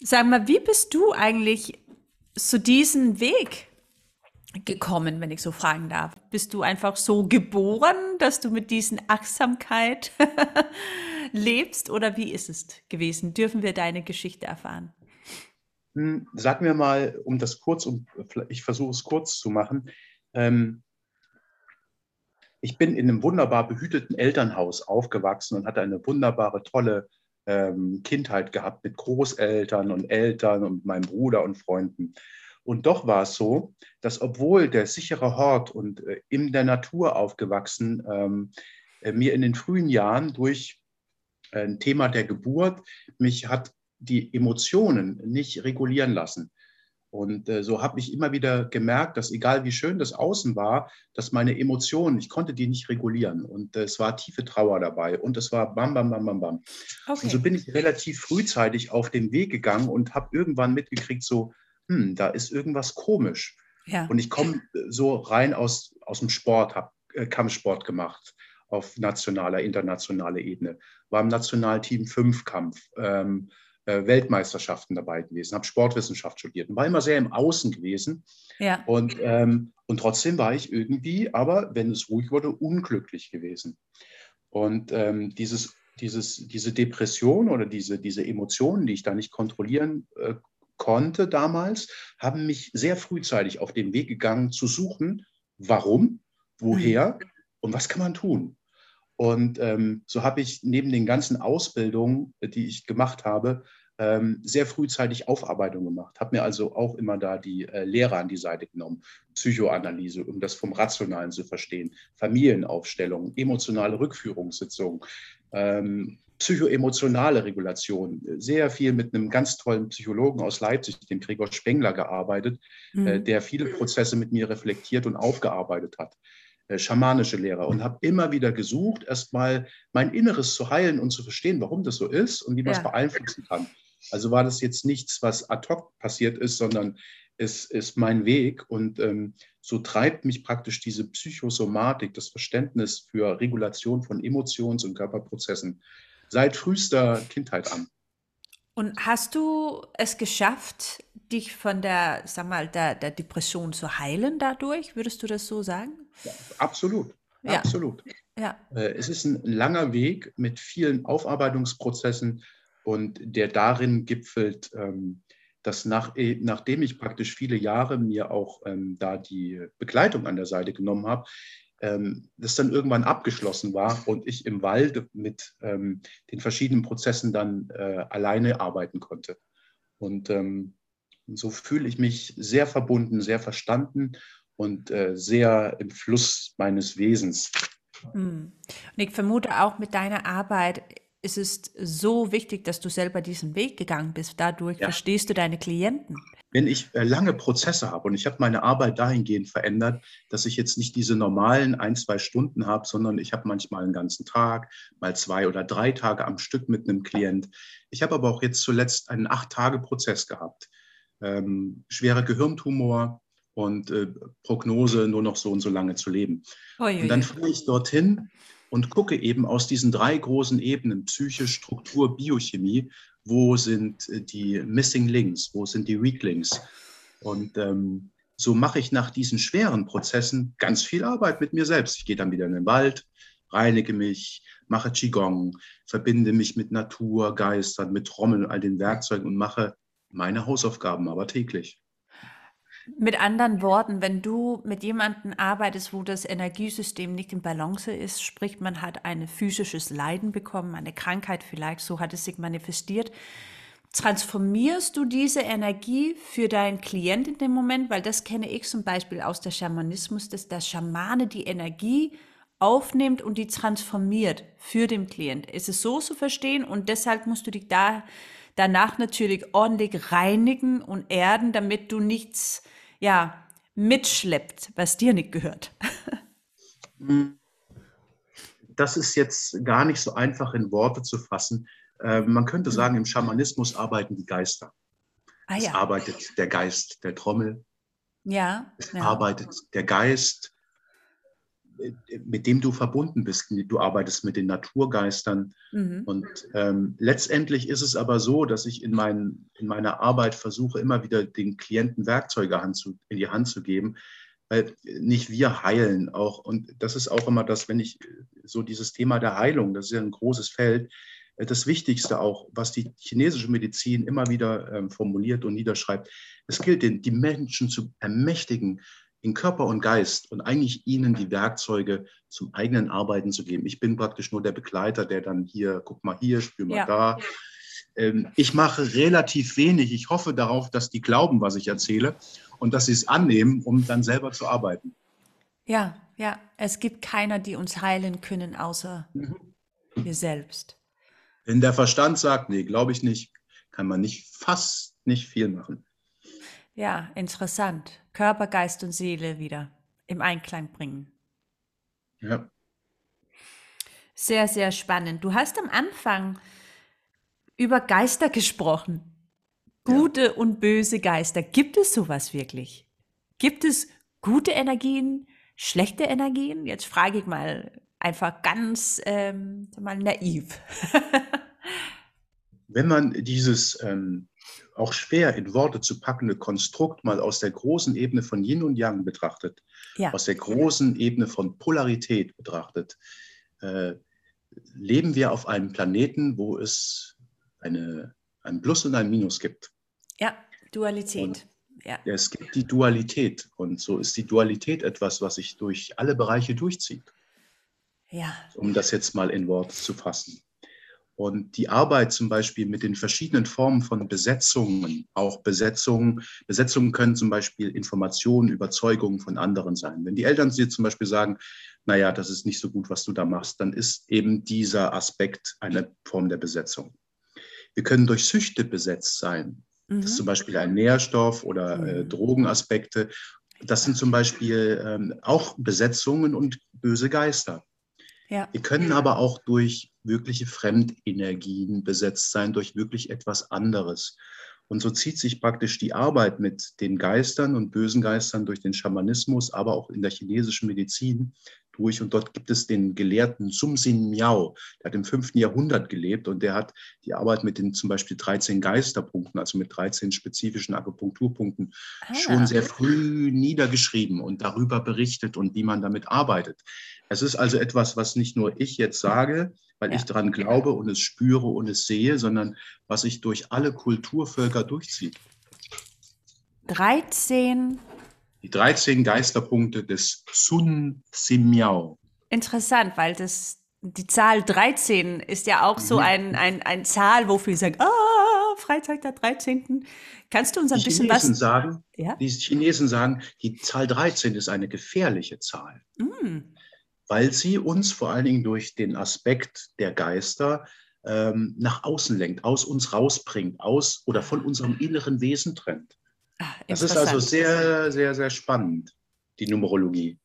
Sag mal, wie bist du eigentlich zu diesem Weg gekommen, wenn ich so fragen darf? Bist du einfach so geboren, dass du mit diesen Achtsamkeit lebst oder wie ist es gewesen? Dürfen wir deine Geschichte erfahren? Hm, sag mir mal, um das kurz, um, ich versuche es kurz zu machen. Ähm, ich bin in einem wunderbar behüteten Elternhaus aufgewachsen und hatte eine wunderbare, tolle ähm, Kindheit gehabt mit Großeltern und Eltern und meinem Bruder und Freunden. Und doch war es so, dass obwohl der sichere Hort und äh, in der Natur aufgewachsen, ähm, äh, mir in den frühen Jahren durch äh, ein Thema der Geburt mich hat die Emotionen nicht regulieren lassen. Und äh, so habe ich immer wieder gemerkt, dass egal wie schön das Außen war, dass meine Emotionen, ich konnte die nicht regulieren. Und äh, es war tiefe Trauer dabei und es war bam, bam, bam, bam, bam. Okay. Und so bin ich relativ frühzeitig auf den Weg gegangen und habe irgendwann mitgekriegt, so, hm, da ist irgendwas komisch. Ja. Und ich komme äh, so rein aus, aus dem Sport, habe äh, Kampfsport gemacht auf nationaler, internationaler Ebene, war im Nationalteam Fünfkampf. Ähm, äh, Weltmeisterschaften dabei gewesen, habe Sportwissenschaft studiert und war immer sehr im Außen gewesen. Ja. Und, ähm, und trotzdem war ich irgendwie, aber wenn es ruhig wurde, unglücklich gewesen. Und ähm, dieses, dieses, diese Depression oder diese, diese Emotionen, die ich da nicht kontrollieren äh, konnte damals, haben mich sehr frühzeitig auf den Weg gegangen zu suchen, warum, woher mhm. und was kann man tun. Und ähm, so habe ich neben den ganzen Ausbildungen, die ich gemacht habe, ähm, sehr frühzeitig Aufarbeitung gemacht. Habe mir also auch immer da die äh, Lehre an die Seite genommen. Psychoanalyse, um das vom Rationalen zu verstehen. Familienaufstellung, emotionale Rückführungssitzungen, ähm, psychoemotionale Regulation. Sehr viel mit einem ganz tollen Psychologen aus Leipzig, dem Gregor Spengler, gearbeitet, äh, mhm. äh, der viele Prozesse mit mir reflektiert und aufgearbeitet hat. Äh, schamanische Lehrer und habe immer wieder gesucht, erstmal mein Inneres zu heilen und zu verstehen, warum das so ist und wie man es ja. beeinflussen kann. Also war das jetzt nichts, was ad hoc passiert ist, sondern es ist mein Weg und ähm, so treibt mich praktisch diese Psychosomatik, das Verständnis für Regulation von Emotions- und Körperprozessen seit frühester Kindheit an. Und hast du es geschafft, dich von der, sag mal, der, der Depression zu heilen dadurch? Würdest du das so sagen? Ja, absolut. Ja. Absolut. Ja. Äh, es ist ein langer Weg mit vielen Aufarbeitungsprozessen und der darin gipfelt, ähm, dass nach, äh, nachdem ich praktisch viele Jahre mir auch ähm, da die Begleitung an der Seite genommen habe, ähm, das dann irgendwann abgeschlossen war und ich im Wald mit ähm, den verschiedenen Prozessen dann äh, alleine arbeiten konnte. Und ähm, so fühle ich mich sehr verbunden, sehr verstanden und äh, sehr im Fluss meines Wesens. Hm. Und ich vermute auch mit deiner Arbeit ist es so wichtig, dass du selber diesen Weg gegangen bist. Dadurch ja. verstehst du deine Klienten. Wenn ich äh, lange Prozesse habe und ich habe meine Arbeit dahingehend verändert, dass ich jetzt nicht diese normalen ein, zwei Stunden habe, sondern ich habe manchmal einen ganzen Tag, mal zwei oder drei Tage am Stück mit einem Klient. Ich habe aber auch jetzt zuletzt einen acht-Tage-Prozess gehabt. Ähm, schwerer Gehirntumor, und äh, Prognose, nur noch so und so lange zu leben. Ui, und dann fahre ich dorthin und gucke eben aus diesen drei großen Ebenen, Psyche, Struktur, Biochemie, wo sind äh, die Missing Links, wo sind die Weak Links. Und ähm, so mache ich nach diesen schweren Prozessen ganz viel Arbeit mit mir selbst. Ich gehe dann wieder in den Wald, reinige mich, mache Qigong, verbinde mich mit Natur, Geistern, mit Trommeln all den Werkzeugen und mache meine Hausaufgaben aber täglich. Mit anderen Worten, wenn du mit jemandem arbeitest, wo das Energiesystem nicht in Balance ist, sprich man hat ein physisches Leiden bekommen, eine Krankheit vielleicht, so hat es sich manifestiert, transformierst du diese Energie für deinen Klient in dem Moment, weil das kenne ich zum Beispiel aus der Schamanismus, dass der Schamane die Energie aufnimmt und die transformiert für den Klient. Ist es so zu verstehen und deshalb musst du dich da danach natürlich ordentlich reinigen und erden, damit du nichts ja mitschleppt, was dir nicht gehört. Das ist jetzt gar nicht so einfach in Worte zu fassen. Äh, man könnte mhm. sagen, im Schamanismus arbeiten die Geister. Ah, ja. Es arbeitet der Geist der Trommel. Ja. Es ja. arbeitet der Geist mit dem du verbunden bist. Du arbeitest mit den Naturgeistern. Mhm. Und ähm, letztendlich ist es aber so, dass ich in, mein, in meiner Arbeit versuche, immer wieder den Klienten Werkzeuge zu, in die Hand zu geben. Weil nicht wir heilen auch. Und das ist auch immer das, wenn ich so dieses Thema der Heilung, das ist ja ein großes Feld, äh, das Wichtigste auch, was die chinesische Medizin immer wieder ähm, formuliert und niederschreibt. Es gilt, den, die Menschen zu ermächtigen, in Körper und Geist und eigentlich ihnen die Werkzeuge zum eigenen Arbeiten zu geben. Ich bin praktisch nur der Begleiter, der dann hier, guck mal hier, spür mal ja. da. Ähm, ich mache relativ wenig. Ich hoffe darauf, dass die glauben, was ich erzähle und dass sie es annehmen, um dann selber zu arbeiten. Ja, ja, es gibt keiner, die uns heilen können, außer mhm. wir selbst. Wenn der Verstand sagt, nee, glaube ich nicht, kann man nicht fast nicht viel machen. Ja, interessant. Körper, Geist und Seele wieder im Einklang bringen. Ja. Sehr, sehr spannend. Du hast am Anfang über Geister gesprochen. Gute ja. und böse Geister. Gibt es sowas wirklich? Gibt es gute Energien, schlechte Energien? Jetzt frage ich mal einfach ganz ähm, mal naiv. Wenn man dieses ähm, auch schwer in Worte zu packende Konstrukt mal aus der großen Ebene von Yin und Yang betrachtet, ja. aus der großen Ebene von Polarität betrachtet, äh, leben wir auf einem Planeten, wo es eine, ein Plus und ein Minus gibt. Ja, Dualität. Und ja. Es gibt die Dualität und so ist die Dualität etwas, was sich durch alle Bereiche durchzieht. Ja. Um das jetzt mal in Worte zu fassen. Und die Arbeit zum Beispiel mit den verschiedenen Formen von Besetzungen, auch Besetzungen, Besetzungen können zum Beispiel Informationen, Überzeugungen von anderen sein. Wenn die Eltern dir zum Beispiel sagen, naja, das ist nicht so gut, was du da machst, dann ist eben dieser Aspekt eine Form der Besetzung. Wir können durch Süchte besetzt sein. Mhm. Das ist zum Beispiel ein Nährstoff oder äh, mhm. Drogenaspekte. Das sind zum Beispiel ähm, auch Besetzungen und böse Geister. Ja. Wir können aber auch durch wirkliche Fremdenergien besetzt sein, durch wirklich etwas anderes. Und so zieht sich praktisch die Arbeit mit den Geistern und bösen Geistern durch den Schamanismus, aber auch in der chinesischen Medizin durch. Und dort gibt es den Gelehrten Sum Sin Miao, der hat im 5. Jahrhundert gelebt und der hat die Arbeit mit den zum Beispiel 13 Geisterpunkten, also mit 13 spezifischen Akupunkturpunkten, ah. schon sehr früh niedergeschrieben und darüber berichtet und wie man damit arbeitet. Es ist also etwas, was nicht nur ich jetzt sage, weil ja. ich daran glaube und es spüre und es sehe, sondern was sich durch alle Kulturvölker durchzieht. 13. Die 13 Geisterpunkte des Sun Simiao. Interessant, weil das, die Zahl 13 ist ja auch so mhm. ein, ein, ein Zahl, wo viele sagen, ah, Freitag der 13. Kannst du uns ein die bisschen Chinesen was... Sagen, ja? Die Chinesen sagen, die Zahl 13 ist eine gefährliche Zahl. Mm weil sie uns vor allen Dingen durch den Aspekt der Geister ähm, nach außen lenkt, aus uns rausbringt, aus oder von unserem inneren Wesen trennt. Ach, das ist also sehr, sehr, sehr spannend, die Numerologie.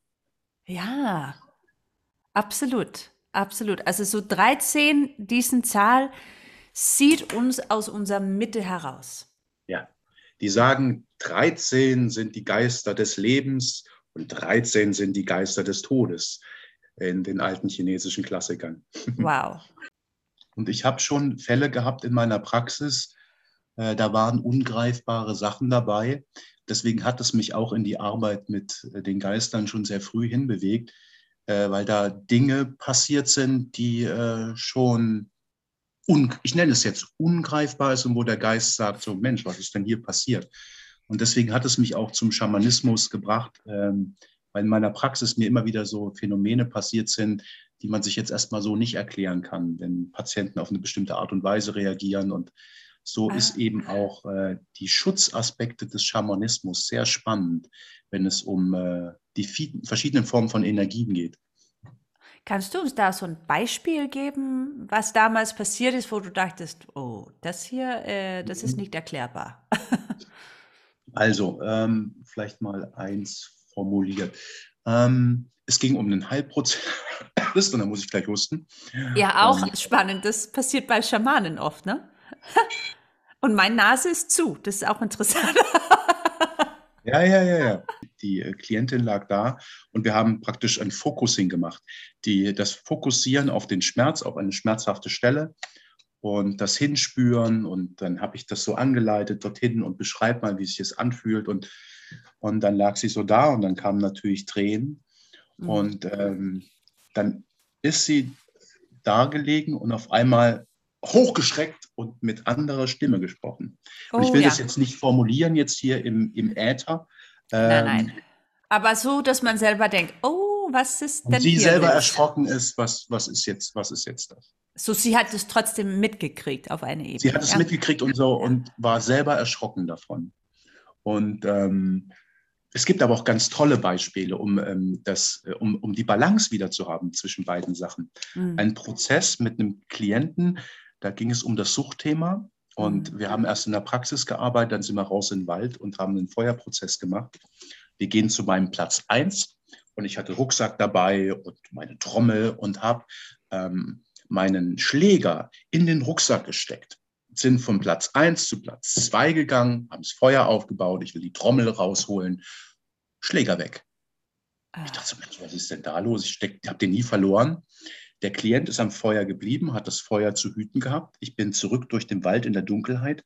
Ja, absolut, absolut. Also so 13, diesen Zahl, sieht uns aus unserer Mitte heraus. Ja, die sagen, 13 sind die Geister des Lebens und 13 sind die Geister des Todes in den alten chinesischen Klassikern. Wow. Und ich habe schon Fälle gehabt in meiner Praxis, äh, da waren ungreifbare Sachen dabei. Deswegen hat es mich auch in die Arbeit mit äh, den Geistern schon sehr früh hinbewegt, äh, weil da Dinge passiert sind, die äh, schon, ich nenne es jetzt ungreifbar ist und wo der Geist sagt, so Mensch, was ist denn hier passiert? Und deswegen hat es mich auch zum Schamanismus gebracht, ähm, weil in meiner Praxis mir immer wieder so Phänomene passiert sind, die man sich jetzt erstmal so nicht erklären kann, wenn Patienten auf eine bestimmte Art und Weise reagieren. Und so ah. ist eben auch äh, die Schutzaspekte des Schamanismus sehr spannend, wenn es um äh, die verschiedenen Formen von Energien geht. Kannst du uns da so ein Beispiel geben, was damals passiert ist, wo du dachtest, oh, das hier, äh, das ist mhm. nicht erklärbar? also, ähm, vielleicht mal eins formuliert. Ähm, es ging um einen Heilprozess und da muss ich gleich husten. Ja, auch ähm, spannend. Das passiert bei Schamanen oft, ne? Und meine Nase ist zu. Das ist auch interessant. Ja, ja, ja, ja. Die äh, Klientin lag da und wir haben praktisch ein Focusing gemacht. Die, das Fokussieren auf den Schmerz, auf eine schmerzhafte Stelle und das Hinspüren. Und dann habe ich das so angeleitet dorthin und beschreib mal, wie sich das anfühlt. Und, und dann lag sie so da und dann kamen natürlich Tränen. Mhm. Und ähm, dann ist sie da gelegen und auf einmal hochgeschreckt und mit anderer Stimme gesprochen. Oh, und ich will ja. das jetzt nicht formulieren jetzt hier im, im Äther. Ähm, nein, nein. Aber so, dass man selber denkt, oh, was ist denn und sie selber los? erschrocken ist, was, was ist jetzt, was ist jetzt das? So, sie hat es trotzdem mitgekriegt auf eine Ebene. Sie hat es ja. mitgekriegt und so und war selber erschrocken davon. Und ähm, es gibt aber auch ganz tolle Beispiele, um, ähm, das, äh, um, um die Balance wieder zu haben zwischen beiden Sachen. Mhm. Ein Prozess mit einem Klienten, da ging es um das Suchtthema. Und mhm. wir haben erst in der Praxis gearbeitet, dann sind wir raus in den Wald und haben einen Feuerprozess gemacht. Wir gehen zu meinem Platz 1 und ich hatte Rucksack dabei und meine Trommel und habe ähm, meinen Schläger in den Rucksack gesteckt. Sind von Platz 1 zu Platz 2 gegangen, haben das Feuer aufgebaut, ich will die Trommel rausholen, Schläger weg. Ah. Ich dachte so, Mensch, was ist denn da los? Ich, ich habe den nie verloren. Der Klient ist am Feuer geblieben, hat das Feuer zu hüten gehabt. Ich bin zurück durch den Wald in der Dunkelheit,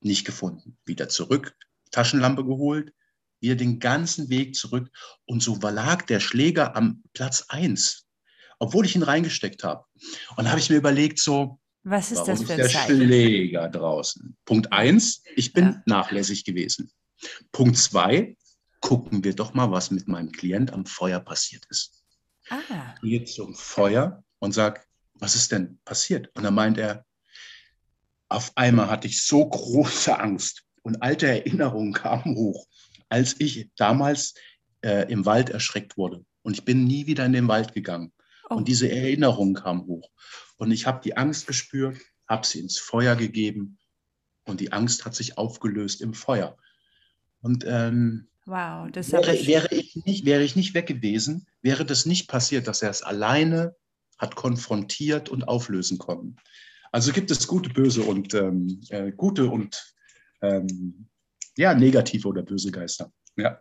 nicht gefunden. Wieder zurück, Taschenlampe geholt, wieder den ganzen Weg zurück. Und so lag der Schläger am Platz 1, obwohl ich ihn reingesteckt habe. Und da habe ich mir überlegt, so, was ist das für ein ist der Zeichen? Schläger draußen? Punkt 1, ich bin ja. nachlässig gewesen. Punkt 2, gucken wir doch mal, was mit meinem Klient am Feuer passiert ist. Ah. Gehe zum Feuer, und sage, was ist denn passiert? Und dann meint er, auf einmal hatte ich so große Angst und alte Erinnerungen kamen hoch, als ich damals äh, im Wald erschreckt wurde. Und ich bin nie wieder in den Wald gegangen. Oh. Und diese Erinnerungen kamen hoch. Und ich habe die Angst gespürt, habe sie ins Feuer gegeben und die Angst hat sich aufgelöst im Feuer. Und ähm, wow, das wäre, ich wäre, ich nicht, wäre ich nicht weg gewesen, wäre das nicht passiert, dass er es alleine hat konfrontiert und auflösen können. Also gibt es gute, böse und ähm, äh, gute und ähm, ja, negative oder böse Geister. Ja.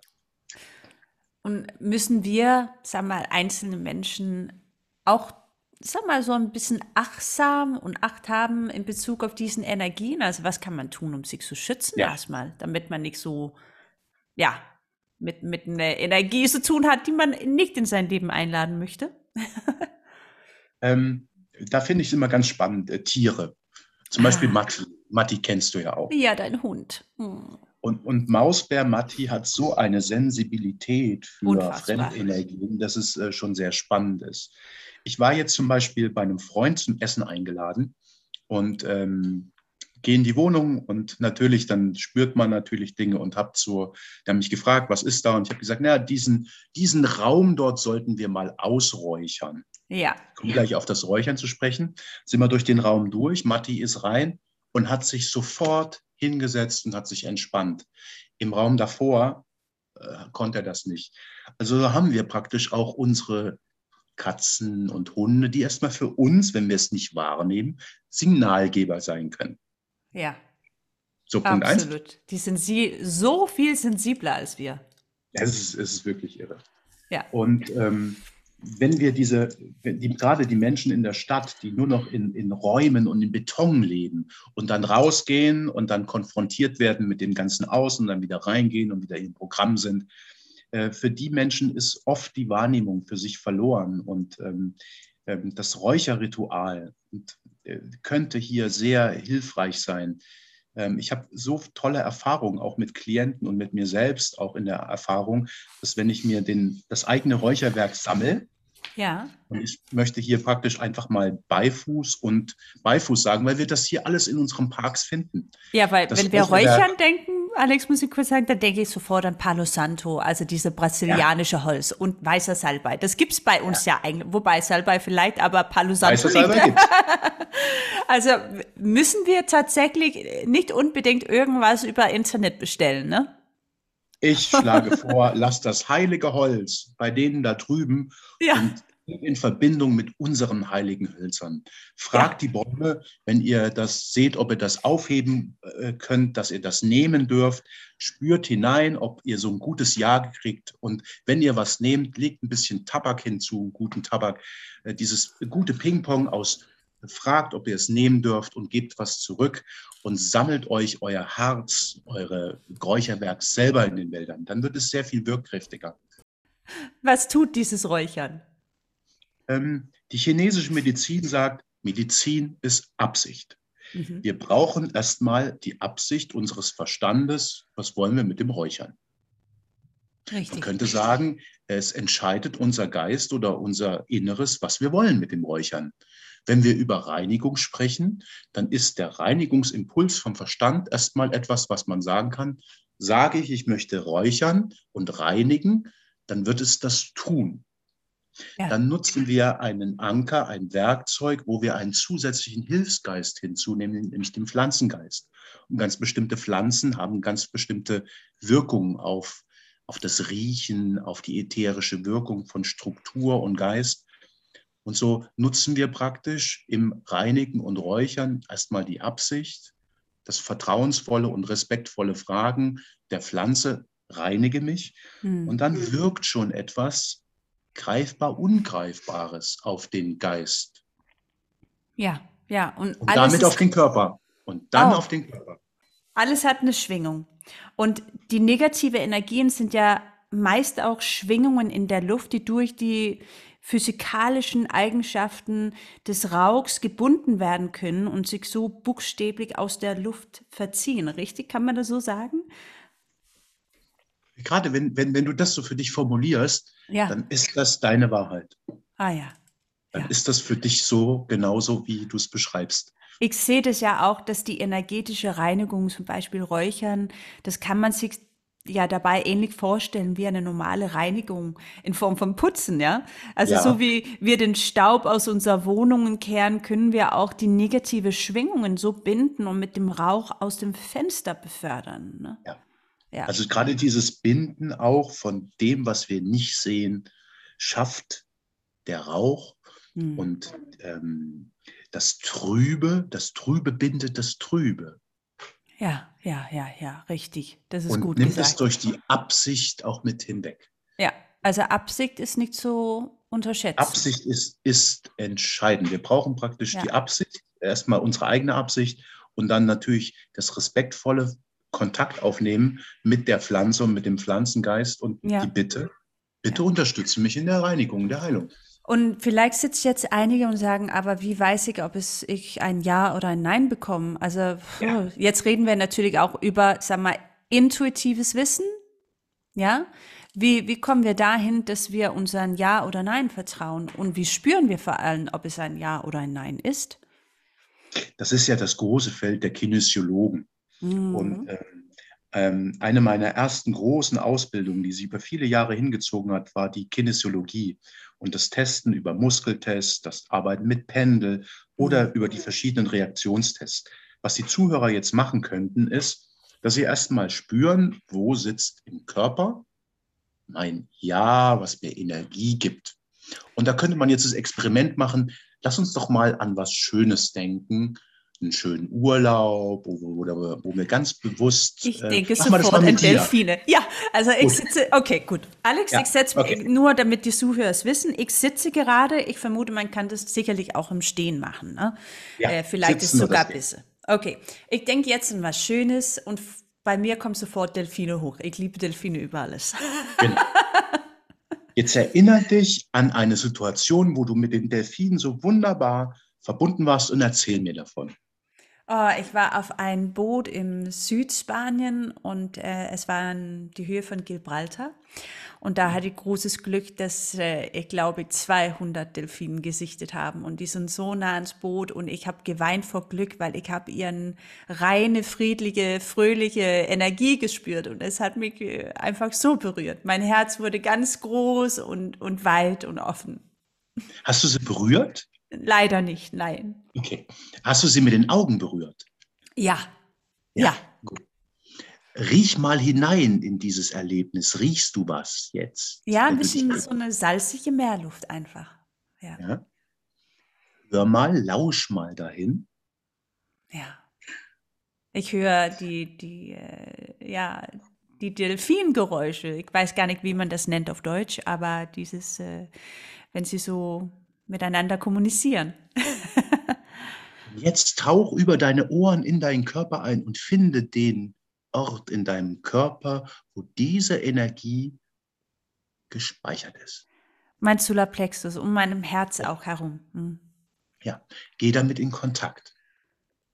Und müssen wir, sag mal, einzelne Menschen auch, sag mal, so ein bisschen achtsam und Acht haben in Bezug auf diesen Energien? Also was kann man tun, um sich zu schützen ja. erstmal, damit man nicht so, ja, mit, mit einer Energie zu tun hat, die man nicht in sein Leben einladen möchte? Ähm, da finde ich es immer ganz spannend, äh, Tiere. Zum Beispiel ah. Matti. Matti kennst du ja auch. Ja, dein Hund. Hm. Und, und Mausbär Matti hat so eine Sensibilität für Unfassbar. Fremdenergien, dass es äh, schon sehr spannend ist. Ich war jetzt zum Beispiel bei einem Freund zum Essen eingeladen und ähm, gehe in die Wohnung und natürlich, dann spürt man natürlich Dinge und habe so, der hat mich gefragt, was ist da? Und ich habe gesagt, naja, diesen, diesen Raum dort sollten wir mal ausräuchern. Ja. Ich komme gleich auf das Räuchern zu sprechen. Sind wir durch den Raum durch, Matti ist rein und hat sich sofort hingesetzt und hat sich entspannt. Im Raum davor äh, konnte er das nicht. Also haben wir praktisch auch unsere Katzen und Hunde, die erstmal für uns, wenn wir es nicht wahrnehmen, Signalgeber sein können. Ja. So, Punkt Absolut. Eins. Die sind sie so viel sensibler als wir. Ja, es ist, es ist wirklich irre. Ja. Und ähm, wenn wir diese, die, gerade die Menschen in der Stadt, die nur noch in, in Räumen und in Beton leben und dann rausgehen und dann konfrontiert werden mit dem ganzen Außen, dann wieder reingehen und wieder im Programm sind, äh, für die Menschen ist oft die Wahrnehmung für sich verloren. Und ähm, das Räucherritual äh, könnte hier sehr hilfreich sein. Ähm, ich habe so tolle Erfahrungen auch mit Klienten und mit mir selbst auch in der Erfahrung, dass wenn ich mir den, das eigene Räucherwerk sammle, ja. Und ich möchte hier praktisch einfach mal Beifuß und Beifuß sagen, weil wir das hier alles in unseren Parks finden. Ja, weil das wenn wir Räuchern denken, Alex, muss ich kurz sagen, da denke ich sofort an Palo Santo, also diese brasilianische ja. Holz und weißer Salbei. Das gibt es bei uns ja. ja, eigentlich, wobei Salbei vielleicht, aber Palo Santo weißer nicht. Salbei also müssen wir tatsächlich nicht unbedingt irgendwas über Internet bestellen, ne? Ich schlage vor, lasst das heilige Holz bei denen da drüben ja. und in Verbindung mit unseren heiligen Hölzern. Fragt ja. die Bäume, wenn ihr das seht, ob ihr das aufheben äh, könnt, dass ihr das nehmen dürft. Spürt hinein, ob ihr so ein gutes Ja kriegt. Und wenn ihr was nehmt, legt ein bisschen Tabak hinzu, guten Tabak. Äh, dieses gute Ping-Pong aus fragt, ob ihr es nehmen dürft und gebt was zurück und sammelt euch euer Harz, eure Räucherwerk selber in den Wäldern. Dann wird es sehr viel wirkkräftiger. Was tut dieses Räuchern? Ähm, die chinesische Medizin sagt, Medizin ist Absicht. Mhm. Wir brauchen erstmal die Absicht unseres Verstandes. Was wollen wir mit dem Räuchern? Richtig. Man könnte sagen, es entscheidet unser Geist oder unser Inneres, was wir wollen mit dem Räuchern. Wenn wir über Reinigung sprechen, dann ist der Reinigungsimpuls vom Verstand erstmal etwas, was man sagen kann. Sage ich, ich möchte räuchern und reinigen, dann wird es das tun. Ja. Dann nutzen wir einen Anker, ein Werkzeug, wo wir einen zusätzlichen Hilfsgeist hinzunehmen, nämlich den Pflanzengeist. Und ganz bestimmte Pflanzen haben ganz bestimmte Wirkungen auf, auf das Riechen, auf die ätherische Wirkung von Struktur und Geist. Und so nutzen wir praktisch im Reinigen und Räuchern erstmal die Absicht, das vertrauensvolle und respektvolle Fragen der Pflanze, reinige mich. Hm. Und dann wirkt schon etwas greifbar Ungreifbares auf den Geist. Ja, ja. Und, und damit auf den Körper. Und dann oh. auf den Körper. Alles hat eine Schwingung. Und die negative Energien sind ja meist auch Schwingungen in der Luft, die durch die physikalischen Eigenschaften des Rauchs gebunden werden können und sich so buchstäblich aus der Luft verziehen. Richtig, kann man das so sagen? Gerade wenn, wenn, wenn du das so für dich formulierst, ja. dann ist das deine Wahrheit. Ah ja. Dann ja. ist das für dich so genauso, wie du es beschreibst. Ich sehe das ja auch, dass die energetische Reinigung, zum Beispiel Räuchern, das kann man sich ja dabei ähnlich vorstellen wie eine normale Reinigung in Form von Putzen, ja? Also ja. so wie wir den Staub aus unserer Wohnungen kehren, können wir auch die negative Schwingungen so binden und mit dem Rauch aus dem Fenster befördern. Ne? Ja. Ja. Also gerade dieses Binden auch von dem, was wir nicht sehen, schafft der Rauch hm. und ähm, das Trübe, das Trübe bindet das Trübe. Ja, ja, ja, ja, richtig. Das ist und gut nimmt gesagt. es durch die Absicht auch mit hinweg. Ja, also Absicht ist nicht so unterschätzt. Absicht ist, ist entscheidend. Wir brauchen praktisch ja. die Absicht, erstmal unsere eigene Absicht und dann natürlich das respektvolle Kontakt aufnehmen mit der Pflanze und mit dem Pflanzengeist und ja. die Bitte, bitte ja. unterstütze mich in der Reinigung, der Heilung. Und vielleicht sitzen jetzt einige und sagen, aber wie weiß ich, ob es ich ein Ja oder ein Nein bekomme? Also ja. jetzt reden wir natürlich auch über, sag mal, intuitives Wissen. Ja? Wie, wie kommen wir dahin, dass wir unseren Ja oder Nein vertrauen? Und wie spüren wir vor allem, ob es ein Ja oder ein Nein ist? Das ist ja das große Feld der Kinesiologen. Mhm. Und ähm, ähm, eine meiner ersten großen Ausbildungen, die sie über viele Jahre hingezogen hat, war die Kinesiologie und das Testen über Muskeltests, das Arbeiten mit Pendel oder mhm. über die verschiedenen Reaktionstests. Was die Zuhörer jetzt machen könnten, ist, dass sie erstmal spüren, wo sitzt im Körper mein Ja, was mir Energie gibt. Und da könnte man jetzt das Experiment machen, lass uns doch mal an was Schönes denken, einen schönen Urlaub, wo, wo, wo wir ganz bewusst. Ich äh, denke sofort an Delfine. Ja, also ich gut. sitze, okay, gut. Alex, ja, ich setze okay. nur, damit die Zuhörer es wissen, ich sitze gerade, ich vermute, man kann das sicherlich auch im Stehen machen. Ne? Ja, äh, vielleicht ist sogar besser. Okay, ich denke jetzt an was Schönes und bei mir kommt sofort Delfine hoch. Ich liebe Delfine über alles. Genau. Jetzt erinnere dich an eine Situation, wo du mit den Delfinen so wunderbar verbunden warst und erzähl mir davon. Oh, ich war auf ein Boot im Südspanien und äh, es war die Höhe von Gibraltar. Und da hatte ich großes Glück, dass äh, ich glaube 200 Delfinen gesichtet haben und die sind so nah ans Boot und ich habe geweint vor Glück, weil ich habe ihren reine, friedliche, fröhliche Energie gespürt und es hat mich äh, einfach so berührt. Mein Herz wurde ganz groß und, und weit und offen. Hast du sie berührt? Leider nicht, nein. Okay. Hast du sie mit den Augen berührt? Ja. Ja. ja. Gut. Riech mal hinein in dieses Erlebnis. Riechst du was jetzt? Ja, ein bisschen so eine salzige Meerluft einfach. Ja. ja. Hör mal, lausch mal dahin. Ja. Ich höre die, die, äh, ja, die Delfingeräusche. Ich weiß gar nicht, wie man das nennt auf Deutsch, aber dieses, äh, wenn sie so miteinander kommunizieren. Jetzt tauch über deine Ohren in deinen Körper ein und finde den Ort in deinem Körper, wo diese Energie gespeichert ist. Mein Solarplexus, um meinem Herz auch herum. Hm. Ja, geh damit in Kontakt.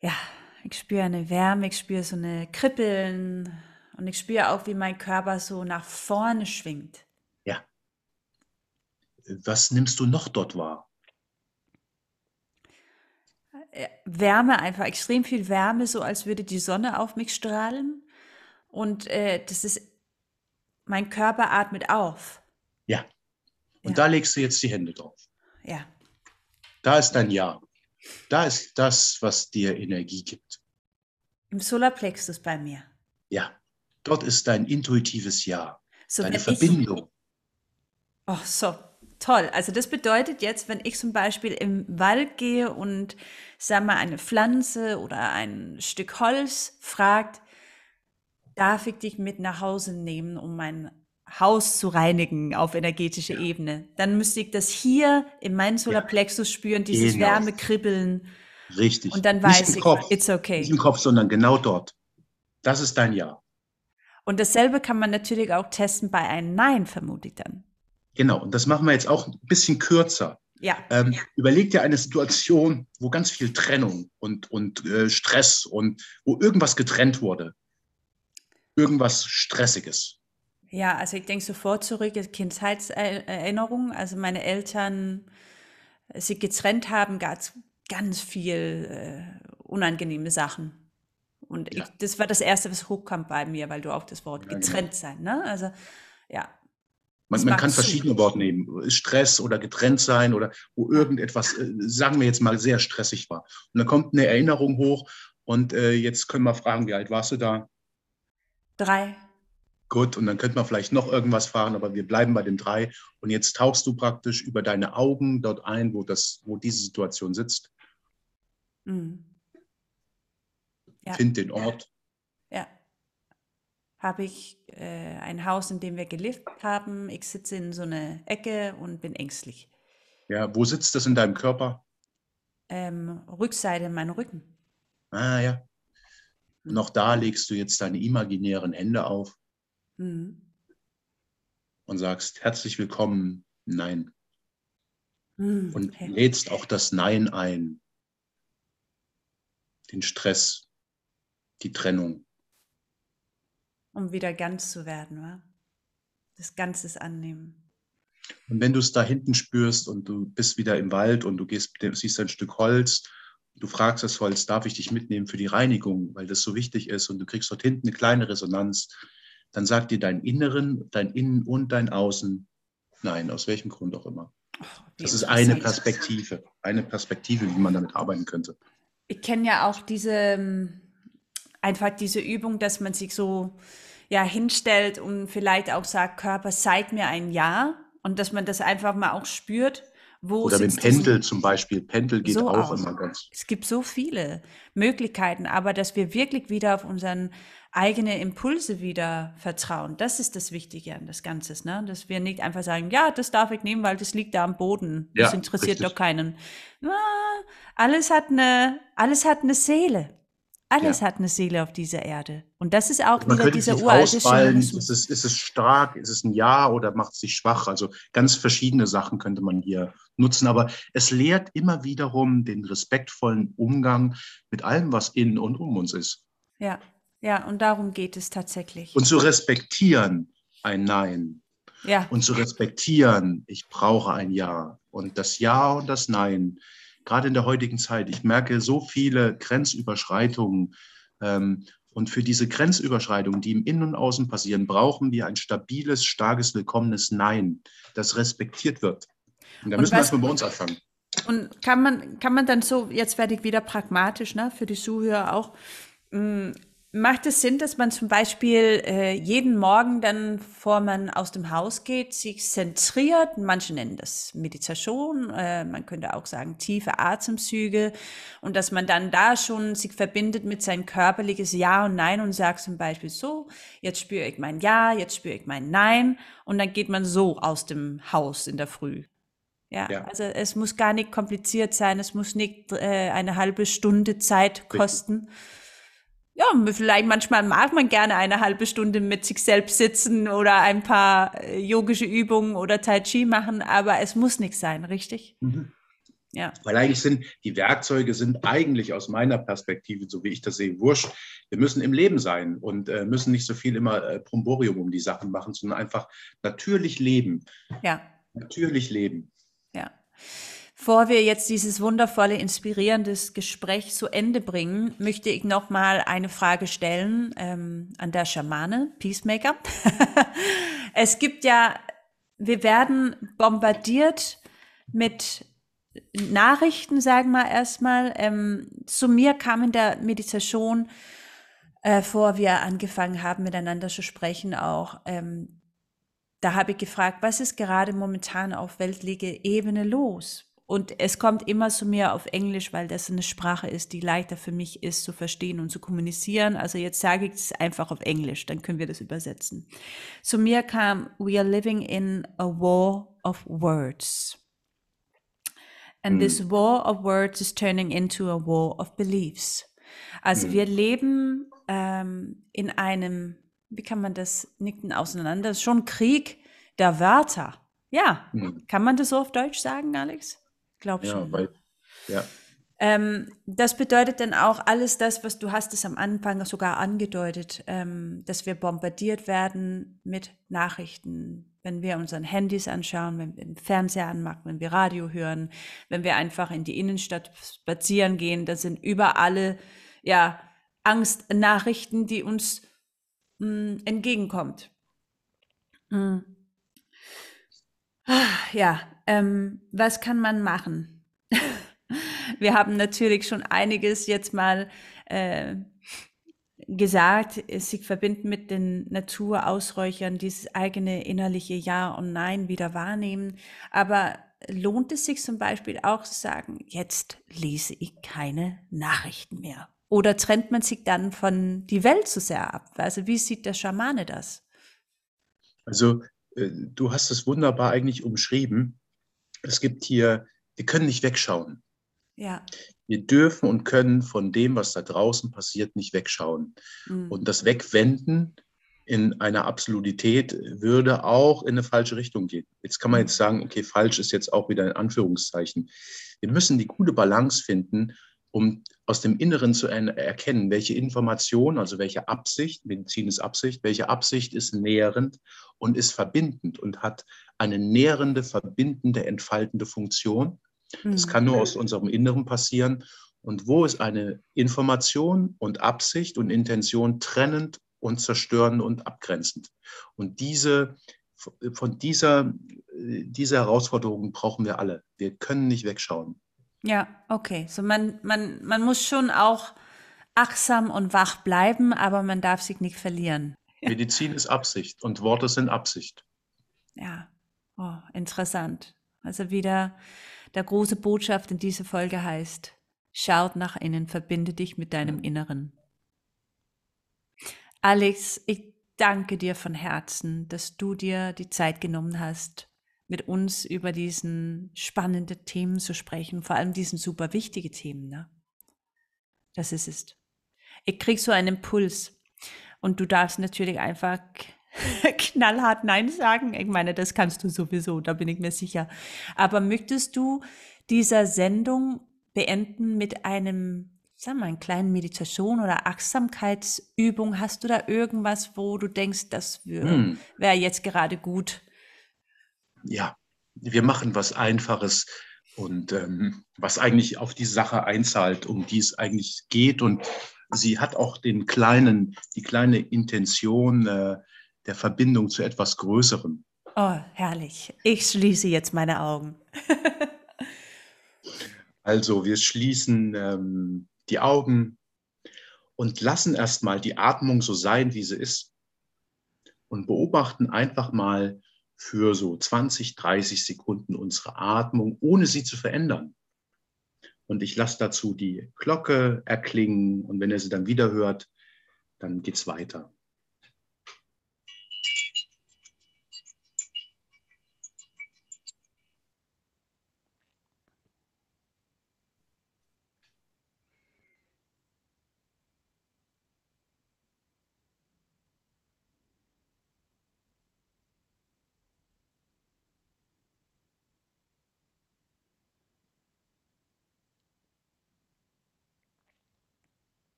Ja, ich spüre eine Wärme, ich spüre so eine Kribbeln und ich spüre auch, wie mein Körper so nach vorne schwingt. Was nimmst du noch dort wahr? Äh, Wärme, einfach extrem viel Wärme, so als würde die Sonne auf mich strahlen. Und äh, das ist, mein Körper atmet auf. Ja. Und ja. da legst du jetzt die Hände drauf. Ja. Da ist dein Ja. Da ist das, was dir Energie gibt. Im Solarplexus bei mir. Ja. Dort ist dein intuitives Ja. So, deine Verbindung. Ich, oh, so toll. Also das bedeutet jetzt, wenn ich zum Beispiel im Wald gehe und sag mal eine Pflanze oder ein Stück Holz fragt, darf ich dich mit nach Hause nehmen, um mein Haus zu reinigen auf energetischer ja. Ebene, dann müsste ich das hier in meinem Solarplexus ja. spüren, dieses genau. Wärme kribbeln. Richtig. Und dann weiß ich, Kopf, it's okay. Nicht im Kopf, sondern genau dort. Das ist dein Ja. Und dasselbe kann man natürlich auch testen bei einem Nein, vermute ich dann. Genau, und das machen wir jetzt auch ein bisschen kürzer. Ja. Ähm, überleg dir eine Situation, wo ganz viel Trennung und, und äh, Stress und wo irgendwas getrennt wurde. Irgendwas Stressiges. Ja, also ich denke sofort zurück, Kindheitserinnerungen. Also meine Eltern sich getrennt haben, gab es ganz viel äh, unangenehme Sachen. Und ja. ich, das war das Erste, was hochkam bei mir, weil du auch das Wort ja, getrennt genau. sein, ne? Also, ja. Man, man kann verschiedene Worte nehmen. Stress oder getrennt sein oder wo irgendetwas, äh, sagen wir jetzt mal, sehr stressig war. Und dann kommt eine Erinnerung hoch und äh, jetzt können wir fragen, wie alt warst du da? Drei. Gut, und dann könnte man vielleicht noch irgendwas fragen, aber wir bleiben bei den drei. Und jetzt tauchst du praktisch über deine Augen dort ein, wo, das, wo diese Situation sitzt. Mhm. Ja. Find den Ort habe ich äh, ein Haus, in dem wir gelebt haben. Ich sitze in so einer Ecke und bin ängstlich. Ja, wo sitzt das in deinem Körper? Ähm, Rückseite in meinem Rücken. Ah ja. Mhm. Noch da legst du jetzt deine imaginären Hände auf mhm. und sagst herzlich willkommen, Nein. Mhm. Und okay. lädst auch das Nein ein. Den Stress, die Trennung um wieder ganz zu werden, wa? Das Ganzes annehmen. Und wenn du es da hinten spürst und du bist wieder im Wald und du gehst, siehst ein Stück Holz, du fragst das Holz, darf ich dich mitnehmen für die Reinigung, weil das so wichtig ist und du kriegst dort hinten eine kleine Resonanz, dann sagt dir dein Inneren, dein Innen und dein Außen, nein, aus welchem Grund auch immer. Oh, das ist eine Perspektive, eine Perspektive, wie man damit arbeiten könnte. Ich kenne ja auch diese ähm, einfach diese Übung, dass man sich so ja hinstellt und vielleicht auch sagt, Körper, zeig mir ein Ja und dass man das einfach mal auch spürt. Wo Oder mit Pendel zum Beispiel. Pendel geht so auch aus. immer ganz. Es gibt so viele Möglichkeiten, aber dass wir wirklich wieder auf unseren eigenen Impulse wieder vertrauen, das ist das Wichtige an das Ganze, ne? Dass wir nicht einfach sagen, ja, das darf ich nehmen, weil das liegt da am Boden. Das ja, interessiert richtig. doch keinen. Na, alles hat eine, alles hat eine Seele. Alles ja. hat eine Seele auf dieser Erde. Und das ist auch Man wieder dieser uralte Ist es, ist es stark? Ist es ein Ja oder macht es sich schwach? Also ganz verschiedene Sachen könnte man hier nutzen. Aber es lehrt immer wiederum den respektvollen Umgang mit allem, was in und um uns ist. Ja, ja, und darum geht es tatsächlich. Und zu respektieren ein Nein. Ja. Und zu respektieren, ich brauche ein Ja. Und das Ja und das Nein gerade in der heutigen Zeit. Ich merke so viele Grenzüberschreitungen. Ähm, und für diese Grenzüberschreitungen, die im Innen und Außen passieren, brauchen wir ein stabiles, starkes, willkommenes Nein, das respektiert wird. Und da und müssen wir erstmal bei uns anfangen. Und kann man, kann man dann so, jetzt werde ich wieder pragmatisch, ne, für die Zuhörer auch, mh, mm, Macht es Sinn, dass man zum Beispiel äh, jeden Morgen dann, bevor man aus dem Haus geht, sich zentriert? Manche nennen das Meditation, äh, man könnte auch sagen tiefe Atemzüge und dass man dann da schon sich verbindet mit sein körperliches Ja und Nein und sagt zum Beispiel so, jetzt spüre ich mein Ja, jetzt spüre ich mein Nein und dann geht man so aus dem Haus in der Früh. Ja, ja, also es muss gar nicht kompliziert sein, es muss nicht äh, eine halbe Stunde Zeit kosten. Richtig ja, vielleicht manchmal mag man gerne eine halbe Stunde mit sich selbst sitzen oder ein paar äh, yogische Übungen oder Tai Chi machen, aber es muss nicht sein, richtig? Mhm. Ja. Weil eigentlich sind die Werkzeuge sind eigentlich aus meiner Perspektive, so wie ich das sehe, wurscht. Wir müssen im Leben sein und äh, müssen nicht so viel immer äh, Promborium um die Sachen machen, sondern einfach natürlich leben. Ja. Natürlich leben. Ja. Bevor wir jetzt dieses wundervolle, inspirierendes Gespräch zu Ende bringen, möchte ich noch mal eine Frage stellen ähm, an der Schamane, Peacemaker. es gibt ja, wir werden bombardiert mit Nachrichten, sagen wir erstmal. Ähm, zu mir kam in der Meditation, äh, wir angefangen haben, miteinander zu sprechen, auch, ähm, da habe ich gefragt, was ist gerade momentan auf weltlicher Ebene los? Und es kommt immer zu mir auf Englisch, weil das eine Sprache ist, die leichter für mich ist zu verstehen und zu kommunizieren. Also jetzt sage ich es einfach auf Englisch, dann können wir das übersetzen. Zu mir kam, we are living in a war of words. And this hm. war of words is turning into a war of beliefs. Also mm. wir leben ähm, in einem, wie kann man das nicken auseinander, das ist schon Krieg der Wörter. Ja, mm. kann man das so auf Deutsch sagen, Alex? Glaub schon. Ja, weil, ja. Ähm, das bedeutet dann auch alles das, was du hast es am Anfang sogar angedeutet, ähm, dass wir bombardiert werden mit Nachrichten, wenn wir unseren Handys anschauen, wenn wir den Fernseher anmachen, wenn wir Radio hören, wenn wir einfach in die Innenstadt spazieren gehen, da sind überall ja Angstnachrichten, die uns mh, hm, entgegenkommt. Mhm. Ja, ähm, was kann man machen? Wir haben natürlich schon einiges jetzt mal äh, gesagt, sich verbinden mit den Naturausräuchern, dieses eigene innerliche Ja und Nein wieder wahrnehmen. Aber lohnt es sich zum Beispiel auch zu sagen, jetzt lese ich keine Nachrichten mehr? Oder trennt man sich dann von die Welt zu sehr ab? Also wie sieht der Schamane das? Also du hast es wunderbar eigentlich umschrieben. Es gibt hier, wir können nicht wegschauen. Ja. Wir dürfen und können von dem, was da draußen passiert, nicht wegschauen. Mhm. Und das Wegwenden in einer Absolutität würde auch in eine falsche Richtung gehen. Jetzt kann man mhm. jetzt sagen, okay, falsch ist jetzt auch wieder ein Anführungszeichen. Wir müssen die gute Balance finden um aus dem Inneren zu erkennen, welche Information, also welche Absicht, Medizin ist Absicht, welche Absicht ist nährend und ist verbindend und hat eine nährende, verbindende, entfaltende Funktion. Das kann nur aus unserem Inneren passieren. Und wo ist eine Information und Absicht und Intention trennend und zerstörend und abgrenzend? Und diese, von dieser, dieser Herausforderung brauchen wir alle. Wir können nicht wegschauen. Ja, okay. So man, man, man muss schon auch achtsam und wach bleiben, aber man darf sich nicht verlieren. Medizin ist Absicht und Worte sind Absicht. Ja, oh, interessant. Also wieder der große Botschaft in dieser Folge heißt, schaut nach innen, verbinde dich mit deinem Inneren. Alex, ich danke dir von Herzen, dass du dir die Zeit genommen hast, mit uns über diesen spannenden Themen zu sprechen, vor allem diesen super wichtigen Themen. Ne? Das ist es. Ich krieg so einen Impuls. Und du darfst natürlich einfach knallhart Nein sagen. Ich meine, das kannst du sowieso, da bin ich mir sicher. Aber möchtest du dieser Sendung beenden mit einem, wir mal, einer kleinen Meditation oder Achtsamkeitsübung? Hast du da irgendwas, wo du denkst, das hm. wäre jetzt gerade gut? Ja, wir machen was Einfaches und ähm, was eigentlich auf die Sache einzahlt, um die es eigentlich geht. Und sie hat auch den kleinen, die kleine Intention äh, der Verbindung zu etwas Größerem. Oh, herrlich. Ich schließe jetzt meine Augen. also wir schließen ähm, die Augen und lassen erstmal die Atmung so sein, wie sie ist. Und beobachten einfach mal für so 20, 30 Sekunden unsere Atmung, ohne sie zu verändern. Und ich lasse dazu die Glocke erklingen und wenn ihr sie dann wieder hört, dann geht es weiter.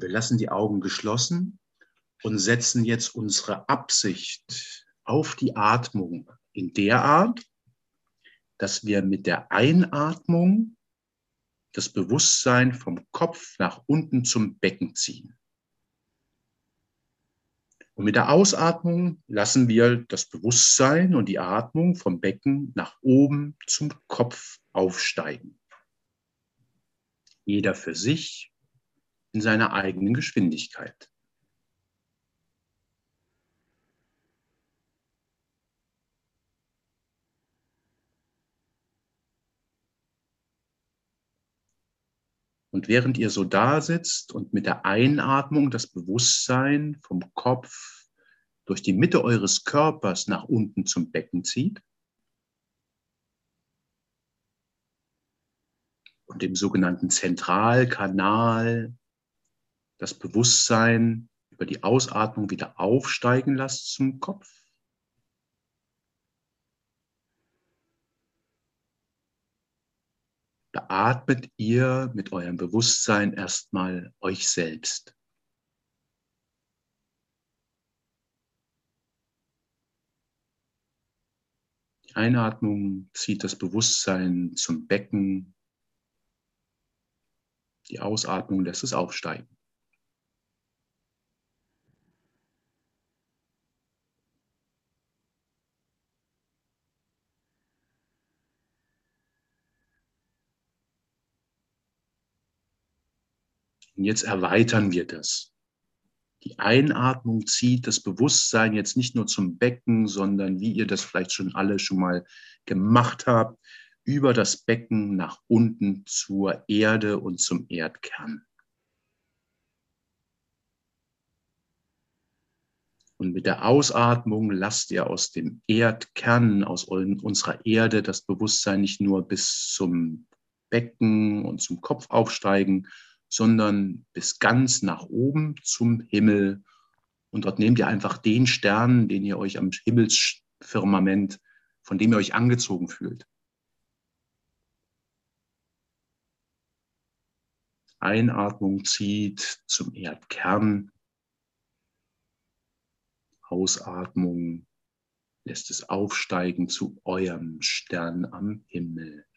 Wir lassen die Augen geschlossen und setzen jetzt unsere Absicht auf die Atmung in der Art, dass wir mit der Einatmung das Bewusstsein vom Kopf nach unten zum Becken ziehen. Und mit der Ausatmung lassen wir das Bewusstsein und die Atmung vom Becken nach oben zum Kopf aufsteigen. Jeder für sich in seiner eigenen Geschwindigkeit. Und während ihr so da sitzt und mit der Einatmung das Bewusstsein vom Kopf durch die Mitte eures Körpers nach unten zum Becken zieht und dem sogenannten Zentralkanal das Bewusstsein über die Ausatmung wieder aufsteigen lasst zum Kopf. Beatmet ihr mit eurem Bewusstsein erstmal euch selbst. Die Einatmung zieht das Bewusstsein zum Becken. Die Ausatmung lässt es aufsteigen. Und jetzt erweitern wir das. Die Einatmung zieht das Bewusstsein jetzt nicht nur zum Becken, sondern wie ihr das vielleicht schon alle schon mal gemacht habt, über das Becken nach unten zur Erde und zum Erdkern. Und mit der Ausatmung lasst ihr aus dem Erdkern, aus unserer Erde, das Bewusstsein nicht nur bis zum Becken und zum Kopf aufsteigen, sondern bis ganz nach oben zum Himmel. Und dort nehmt ihr einfach den Stern, den ihr euch am Himmelsfirmament, von dem ihr euch angezogen fühlt. Einatmung zieht zum Erdkern. Ausatmung lässt es aufsteigen zu eurem Stern am Himmel.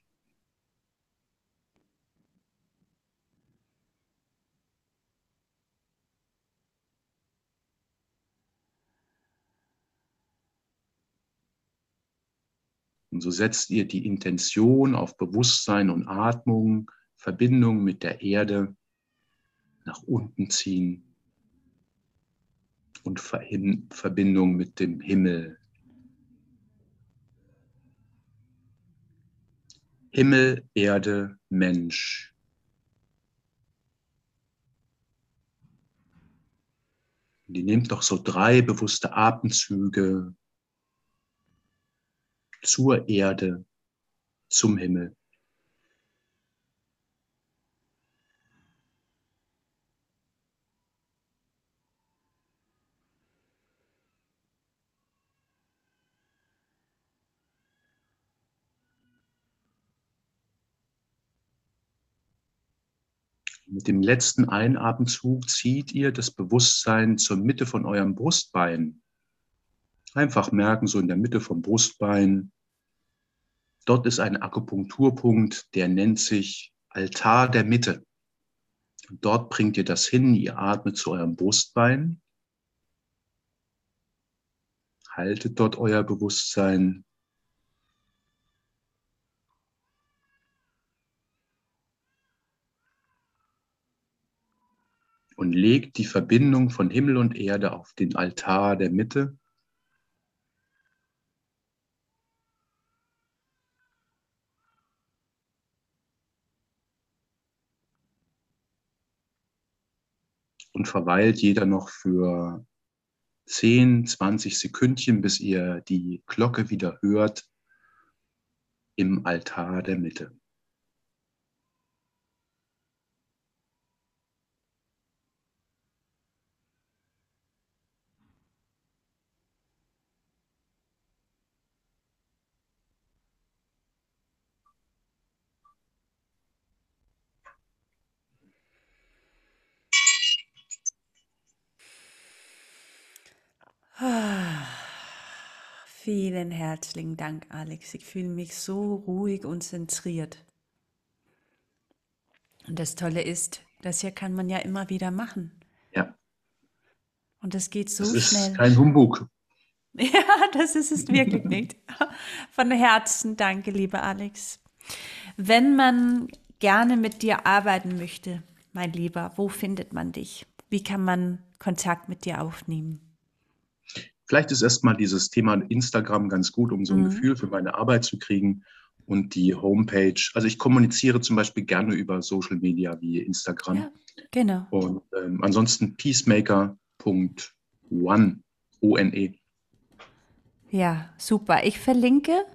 So setzt ihr die Intention auf Bewusstsein und Atmung, Verbindung mit der Erde nach unten ziehen und Verbindung mit dem Himmel. Himmel, Erde, Mensch. Und ihr nehmt doch so drei bewusste Atemzüge zur Erde, zum Himmel. Mit dem letzten Einatmzug zieht ihr das Bewusstsein zur Mitte von eurem Brustbein. Einfach merken, so in der Mitte vom Brustbein. Dort ist ein Akupunkturpunkt, der nennt sich Altar der Mitte. Und dort bringt ihr das hin, ihr atmet zu eurem Brustbein. Haltet dort euer Bewusstsein. Und legt die Verbindung von Himmel und Erde auf den Altar der Mitte. Und verweilt jeder noch für 10, 20 Sekündchen, bis ihr die Glocke wieder hört im Altar der Mitte. Vielen herzlichen Dank, Alex. Ich fühle mich so ruhig und zentriert. Und das Tolle ist, das hier kann man ja immer wieder machen. Ja. Und das geht so das ist schnell. Kein Humbug. Ja, das ist es wirklich nicht. Von Herzen danke, lieber Alex. Wenn man gerne mit dir arbeiten möchte, mein Lieber, wo findet man dich? Wie kann man Kontakt mit dir aufnehmen? Vielleicht ist erstmal dieses Thema Instagram ganz gut, um so ein mhm. Gefühl für meine Arbeit zu kriegen und die Homepage. Also ich kommuniziere zum Beispiel gerne über Social Media wie Instagram. Ja, genau. Und ähm, ansonsten peacemaker.one, O-N-E. Ja, super. Ich verlinke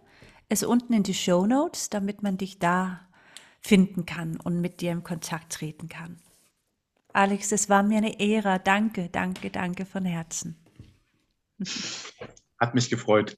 es unten in die Show Notes, damit man dich da finden kann und mit dir in Kontakt treten kann. Alex, es war mir eine Ehre. Danke, danke, danke von Herzen. Hat mich gefreut.